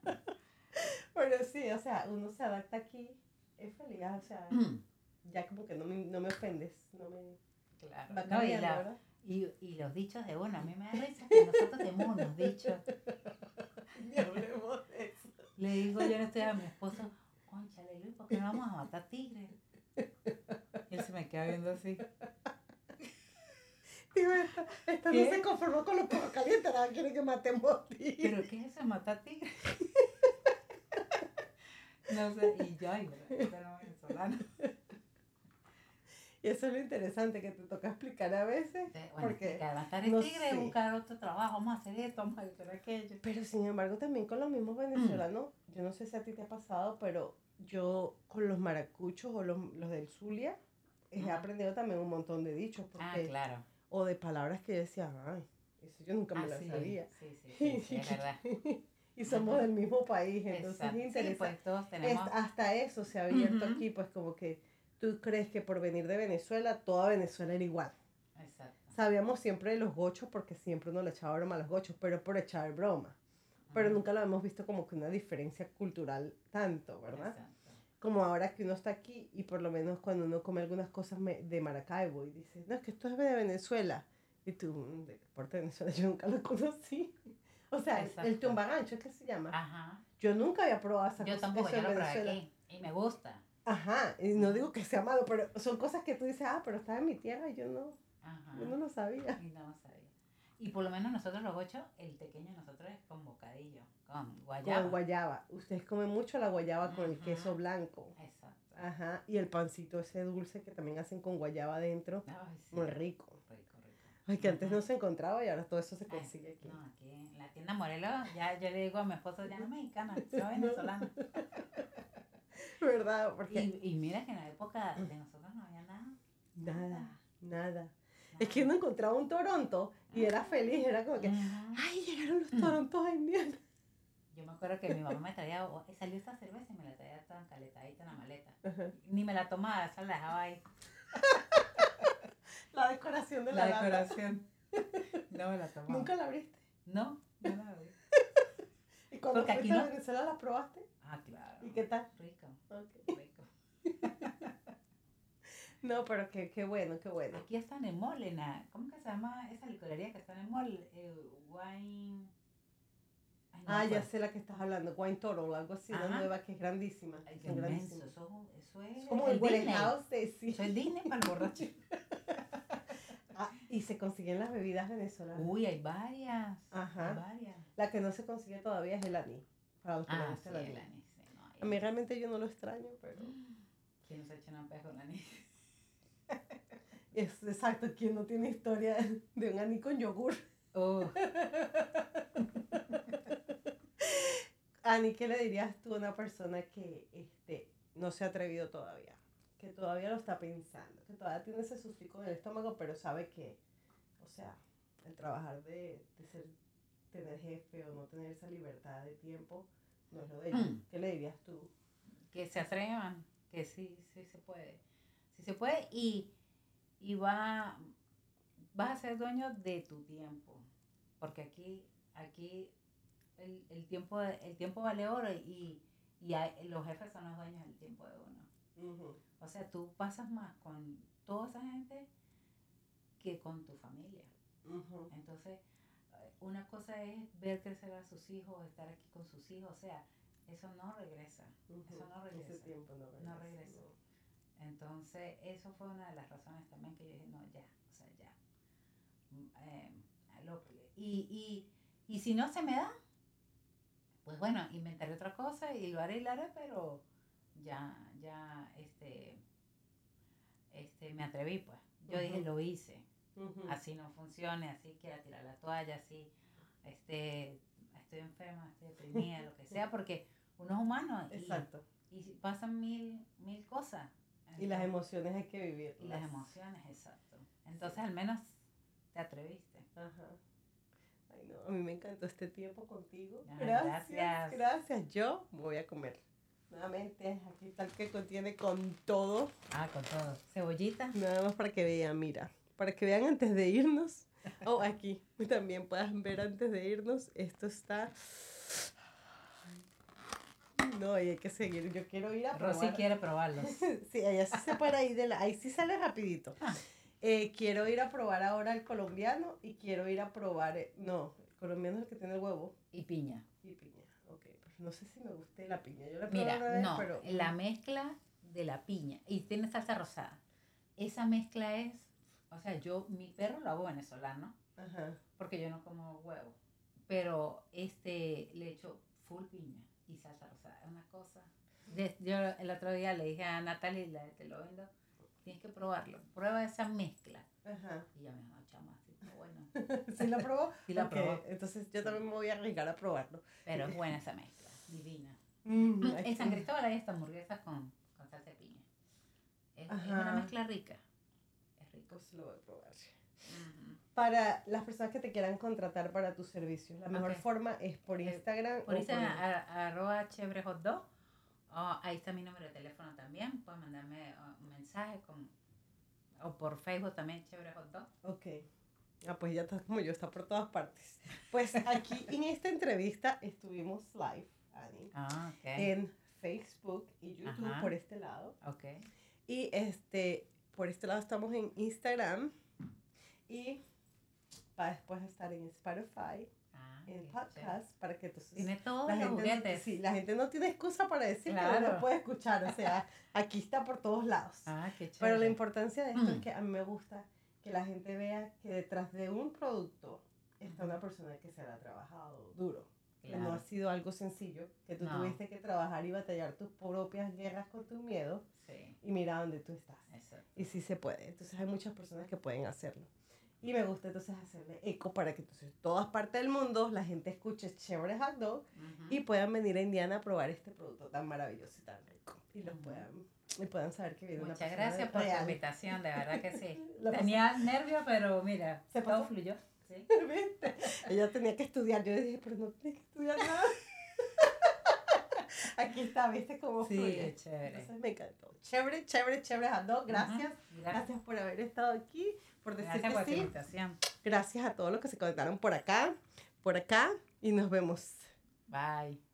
[SPEAKER 1] Pero sí, o sea, uno se adapta aquí, es feliz, o sea, ya como que no me, no me ofendes, no me
[SPEAKER 2] claro.
[SPEAKER 1] va
[SPEAKER 2] No, y, la- y, y los dichos de uno, a mí me da risa que nosotros tenemos unos dichos.
[SPEAKER 1] Ni hablemos de eso.
[SPEAKER 2] Le digo yo no estoy a mi esposo, conchale Luis, ¿por qué no vamos a matar tigres? Y él se me queda viendo así.
[SPEAKER 1] Digo, esta, esta no se conformó con los perros calientes, ahora quiere que matemos tigres.
[SPEAKER 2] ¿Pero qué es eso, matar tigres? No sé, y yo, ay, es venezolano.
[SPEAKER 1] Y eso es lo interesante, que te toca explicar a veces.
[SPEAKER 2] Bueno,
[SPEAKER 1] Porque
[SPEAKER 2] que matar el
[SPEAKER 1] no
[SPEAKER 2] tigre,
[SPEAKER 1] sé.
[SPEAKER 2] buscar otro trabajo, vamos a hacer esto, vamos a hacer aquello.
[SPEAKER 1] Pero sin embargo, también con los mismos venezolanos, yo no sé si a ti te ha pasado, pero yo con los maracuchos o los, los del Zulia, he aprendido también un montón de dichos. Porque,
[SPEAKER 2] Ah, claro.
[SPEAKER 1] O de palabras que yo decía, ay, eso yo nunca me
[SPEAKER 2] Ah,
[SPEAKER 1] las
[SPEAKER 2] sí,
[SPEAKER 1] sabía.
[SPEAKER 2] Sí, sí, sí, sí, es verdad.
[SPEAKER 1] y somos
[SPEAKER 2] Ajá.
[SPEAKER 1] del mismo país, entonces es
[SPEAKER 2] Sí,
[SPEAKER 1] interesante.
[SPEAKER 2] pues todos
[SPEAKER 1] Es-
[SPEAKER 2] tenemos.
[SPEAKER 1] hasta eso se ha abierto aquí, pues como que tú crees que por venir de Venezuela, toda Venezuela era igual.
[SPEAKER 2] Exacto.
[SPEAKER 1] Sabíamos siempre de los gochos porque siempre uno le echaba broma a los gochos, pero por echar broma. Pero nunca lo hemos visto como que una diferencia cultural tanto, ¿verdad?
[SPEAKER 2] Exacto.
[SPEAKER 1] Como ahora que uno está aquí y por lo menos cuando uno come algunas cosas me- de Maracaibo y dice, no, es que esto es de Venezuela. Y tú, "Mm, ¿de parte de Venezuela? Yo nunca lo conocí. O sea, el- el
[SPEAKER 2] Exacto.
[SPEAKER 1] tumbagancho, ¿qué se llama?
[SPEAKER 2] Ajá.
[SPEAKER 1] Yo nunca había probado esa
[SPEAKER 2] Yo
[SPEAKER 1] cosa.
[SPEAKER 2] tampoco,
[SPEAKER 1] eso
[SPEAKER 2] yo lo probé
[SPEAKER 1] Venezuela.
[SPEAKER 2] aquí y me gusta.
[SPEAKER 1] Ajá, y no digo que sea malo, pero son cosas que tú dices, ah, pero está en mi tierra y yo no,
[SPEAKER 2] Ajá.
[SPEAKER 1] yo no lo sabía.
[SPEAKER 2] Y no sabía. Y por lo menos nosotros los ocho, el pequeño nosotros es con bocadillo, con guayaba.
[SPEAKER 1] Con guayaba. Ustedes comen mucho la guayaba con el queso blanco.
[SPEAKER 2] Exacto.
[SPEAKER 1] Ajá, y el pancito ese dulce que también hacen con guayaba adentro.
[SPEAKER 2] Ay, sí.
[SPEAKER 1] Muy rico.
[SPEAKER 2] Rico, rico.
[SPEAKER 1] Ay, que antes no se encontraba y ahora todo eso se
[SPEAKER 2] Ay,
[SPEAKER 1] consigue aquí.
[SPEAKER 2] No, aquí en la tienda Morelos, ya yo le digo a mi esposo, ya no es mexicana, soy venezolana.
[SPEAKER 1] ¿Verdad? Porque
[SPEAKER 2] Y, y mira que en la época de nosotros no había nada.
[SPEAKER 1] nada, nada. Es que uno encontraba un Toronto y era feliz, era como que, ay, llegaron los Torontos haitianos.
[SPEAKER 2] yo me acuerdo que mi mamá me traía, o- salió esta cerveza y me la traía tan caletadita en la maleta.
[SPEAKER 1] Ajá.
[SPEAKER 2] Ni me la tomaba, esa la dejaba ahí.
[SPEAKER 1] La decoración de la,
[SPEAKER 2] La
[SPEAKER 1] lata.
[SPEAKER 2] decoración. No me la tomaba.
[SPEAKER 1] ¿Nunca la abriste?
[SPEAKER 2] No, no la abrí.
[SPEAKER 1] ¿Y cuando
[SPEAKER 2] Porque aquí
[SPEAKER 1] fuiste a
[SPEAKER 2] no-
[SPEAKER 1] Venezuela la probaste?
[SPEAKER 2] Ah, claro.
[SPEAKER 1] ¿Y qué tal?
[SPEAKER 2] Rico, rico.
[SPEAKER 1] No, pero qué, qué bueno, qué bueno.
[SPEAKER 2] Aquí está en el mall, en la- ¿cómo que se llama esa licorería que está en el mall? Eh, wine... Ay, no
[SPEAKER 1] Ah, ya sé la que estás hablando, Wine Total o algo así, una
[SPEAKER 2] Ajá.
[SPEAKER 1] nueva que es grandísima.
[SPEAKER 2] Ay, qué inmenso, eso, eso es
[SPEAKER 1] Es como el
[SPEAKER 2] Disney.
[SPEAKER 1] warehouse de sí.
[SPEAKER 2] Eso es Disney para el borracho.
[SPEAKER 1] Ah, y se consiguen las bebidas venezolanas.
[SPEAKER 2] Uy, hay varias.
[SPEAKER 1] Ajá.
[SPEAKER 2] Hay varias.
[SPEAKER 1] La que no se consigue todavía es el anís. Para los que
[SPEAKER 2] Ah, sí,
[SPEAKER 1] el
[SPEAKER 2] el
[SPEAKER 1] anís.
[SPEAKER 2] sí, no,
[SPEAKER 1] A mí realmente yo no lo extraño, pero
[SPEAKER 2] ¿Quién se echa una pez con anís?
[SPEAKER 1] Es exacto, quien no tiene historia de un anís con yogur.
[SPEAKER 2] Oh,
[SPEAKER 1] Ani, ¿qué le dirías tú a una persona que este, no se ha atrevido todavía? Que todavía lo está pensando, que todavía tiene ese sustico en el estómago, pero sabe que, o sea, el trabajar de, de ser, tener jefe o no tener esa libertad de tiempo, no es lo de ellos.
[SPEAKER 2] Mm.
[SPEAKER 1] ¿Qué le dirías tú?
[SPEAKER 2] que se atrevan, que sí, sí se puede. Sí se puede y, y va, vas a ser dueño de tu tiempo. Porque aquí, aquí el, el tiempo, el tiempo vale oro y, y hay- los jefes son los dueños del tiempo de uno. O sea, tú pasas más con toda esa gente que con tu familia. Entonces, una cosa es ver crecer a sus hijos, estar aquí con sus hijos, o sea, eso no regresa. Eso no
[SPEAKER 1] Ese
[SPEAKER 2] regresa.
[SPEAKER 1] tiempo no regresa.
[SPEAKER 2] No regresa. Entonces, eso fue una de las razones también que yo dije, no, ya, o sea, ya. Mm, eh, lo y, y, y si no se me da, pues bueno, inventaré otra cosa y lo haré y lo haré, pero ya, ya, este, este, me atreví, pues. Yo dije, lo hice así no funcione, así quiera tirar la toalla, así este, estoy enferma, estoy deprimida, lo que sea, porque uno es humano y,
[SPEAKER 1] Exacto.
[SPEAKER 2] y pasan mil, mil cosas.
[SPEAKER 1] Y las emociones hay que vivir.
[SPEAKER 2] y las emociones, exacto. Entonces al menos te atreviste.
[SPEAKER 1] Ajá. Ay, no, a mí me encantó este tiempo contigo.
[SPEAKER 2] Ay,
[SPEAKER 1] gracias,
[SPEAKER 2] gracias.
[SPEAKER 1] gracias. Yo voy a comer. Nuevamente, aquí el que contiene con todo.
[SPEAKER 2] Ah, con todo. Cebollita.
[SPEAKER 1] Nada más para que vean, mira. Para que vean antes de irnos. O aquí también puedan ver antes de irnos. Esto está. No, y hay que seguir. Yo quiero ir a probar.
[SPEAKER 2] Rosy quiere probarlos.
[SPEAKER 1] Sí, allá sí se para ahí de la. Ahí sí sale rapidito.
[SPEAKER 2] Ah.
[SPEAKER 1] Eh, quiero ir a probar ahora el colombiano y quiero ir a probar. eh, no, el colombiano es el que tiene el huevo
[SPEAKER 2] Y piña.
[SPEAKER 1] y piña. Ok, pues no sé si me guste la piña. Yo la he
[SPEAKER 2] Mira,
[SPEAKER 1] probado una vez,
[SPEAKER 2] no,
[SPEAKER 1] pero.
[SPEAKER 2] la mezcla de la piña y tiene salsa rosada. Esa mezcla es, o sea, yo, mi perro lo hago venezolano,
[SPEAKER 1] Ajá.
[SPEAKER 2] porque yo no como huevo, pero este le echo full piña y salsa rosada, es una cosa. Yo el otro día le dije a Natalie, la Te lo vendo, tienes que probarlo, prueba esa mezcla.
[SPEAKER 1] Ajá.
[SPEAKER 2] Y ella me dijo, chama, sí está bueno,
[SPEAKER 1] ¿Sí la probó?
[SPEAKER 2] Sí la
[SPEAKER 1] Ok,
[SPEAKER 2] probó.
[SPEAKER 1] Entonces yo también me voy a arriesgar a probarlo.
[SPEAKER 2] pero es buena esa mezcla, divina.
[SPEAKER 1] Mm,
[SPEAKER 2] En San Cristóbal hay esta hamburguesa con, con salsa de piña. Es, es una mezcla rica. Es rico.
[SPEAKER 1] Pues lo voy a probar.
[SPEAKER 2] Ujú.
[SPEAKER 1] Para las personas que te quieran contratar para tus servicios, la mejor forma es por
[SPEAKER 2] Eh,
[SPEAKER 1] Instagram.
[SPEAKER 2] Por Instagram, a- arroba. Oh, ahí está mi número de teléfono también. Pueden mandarme oh, un mensaje con, o por Facebook también, chévere hot dog.
[SPEAKER 1] Ok. Ah, pues ya está como yo, está por todas partes. Pues aquí en esta entrevista estuvimos live, Ani,
[SPEAKER 2] Ah, ok.
[SPEAKER 1] en Facebook y YouTube
[SPEAKER 2] Ajá.
[SPEAKER 1] por este lado.
[SPEAKER 2] ok.
[SPEAKER 1] Y este, por este lado estamos en Instagram y va después estar en Spotify,
[SPEAKER 2] Ah,
[SPEAKER 1] en podcast,
[SPEAKER 2] chévere.
[SPEAKER 1] para que entonces
[SPEAKER 2] Tiene todos
[SPEAKER 1] la
[SPEAKER 2] los
[SPEAKER 1] gente, no,
[SPEAKER 2] juguetes.
[SPEAKER 1] sí, la gente no tiene excusa para decir que no
[SPEAKER 2] Claro.
[SPEAKER 1] lo puede escuchar. O sea, aquí está por todos lados.
[SPEAKER 2] Ah, qué chévere.
[SPEAKER 1] Pero la importancia de esto es
[SPEAKER 2] Mm.
[SPEAKER 1] que a mí me gusta que la gente vea que detrás de un producto está una persona que se la ha trabajado duro. Que no
[SPEAKER 2] Claro.
[SPEAKER 1] ha sido algo sencillo, que tú
[SPEAKER 2] No.
[SPEAKER 1] tuviste que trabajar y batallar tus propias guerras con tus miedos
[SPEAKER 2] Sí,
[SPEAKER 1] y mira dónde tú estás.
[SPEAKER 2] eso.
[SPEAKER 1] Y sí se puede. Entonces hay muchas personas que pueden hacerlo. Y me gusta entonces hacerle eco para que entonces todas partes del mundo la gente escuche Chévere Hot Dog y puedan venir a Indiana a probar este producto tan maravilloso y tan rico. Y los puedan, y puedan saber que viene una
[SPEAKER 2] Muchas
[SPEAKER 1] persona
[SPEAKER 2] gracias por tu
[SPEAKER 1] real.
[SPEAKER 2] invitación, de verdad que sí. Tenía nervios, pero mira,
[SPEAKER 1] ¿Se
[SPEAKER 2] todo
[SPEAKER 1] pasó?
[SPEAKER 2] fluyó. Sí.
[SPEAKER 1] ¿Viste? Ella tenía que estudiar. Yo dije, pero no tienes que estudiar nada. Aquí está, ¿viste cómo
[SPEAKER 2] Sí,
[SPEAKER 1] fluye?
[SPEAKER 2] chévere.
[SPEAKER 1] Entonces me encantó. Chévere, chévere, chévere a dos. Gracias.
[SPEAKER 2] Ujú,
[SPEAKER 1] Gracias por haber estado aquí, por decir
[SPEAKER 2] Gracias
[SPEAKER 1] que sí.
[SPEAKER 2] invitación.
[SPEAKER 1] Gracias a todos los que se conectaron por acá, por acá y nos vemos.
[SPEAKER 2] Bye.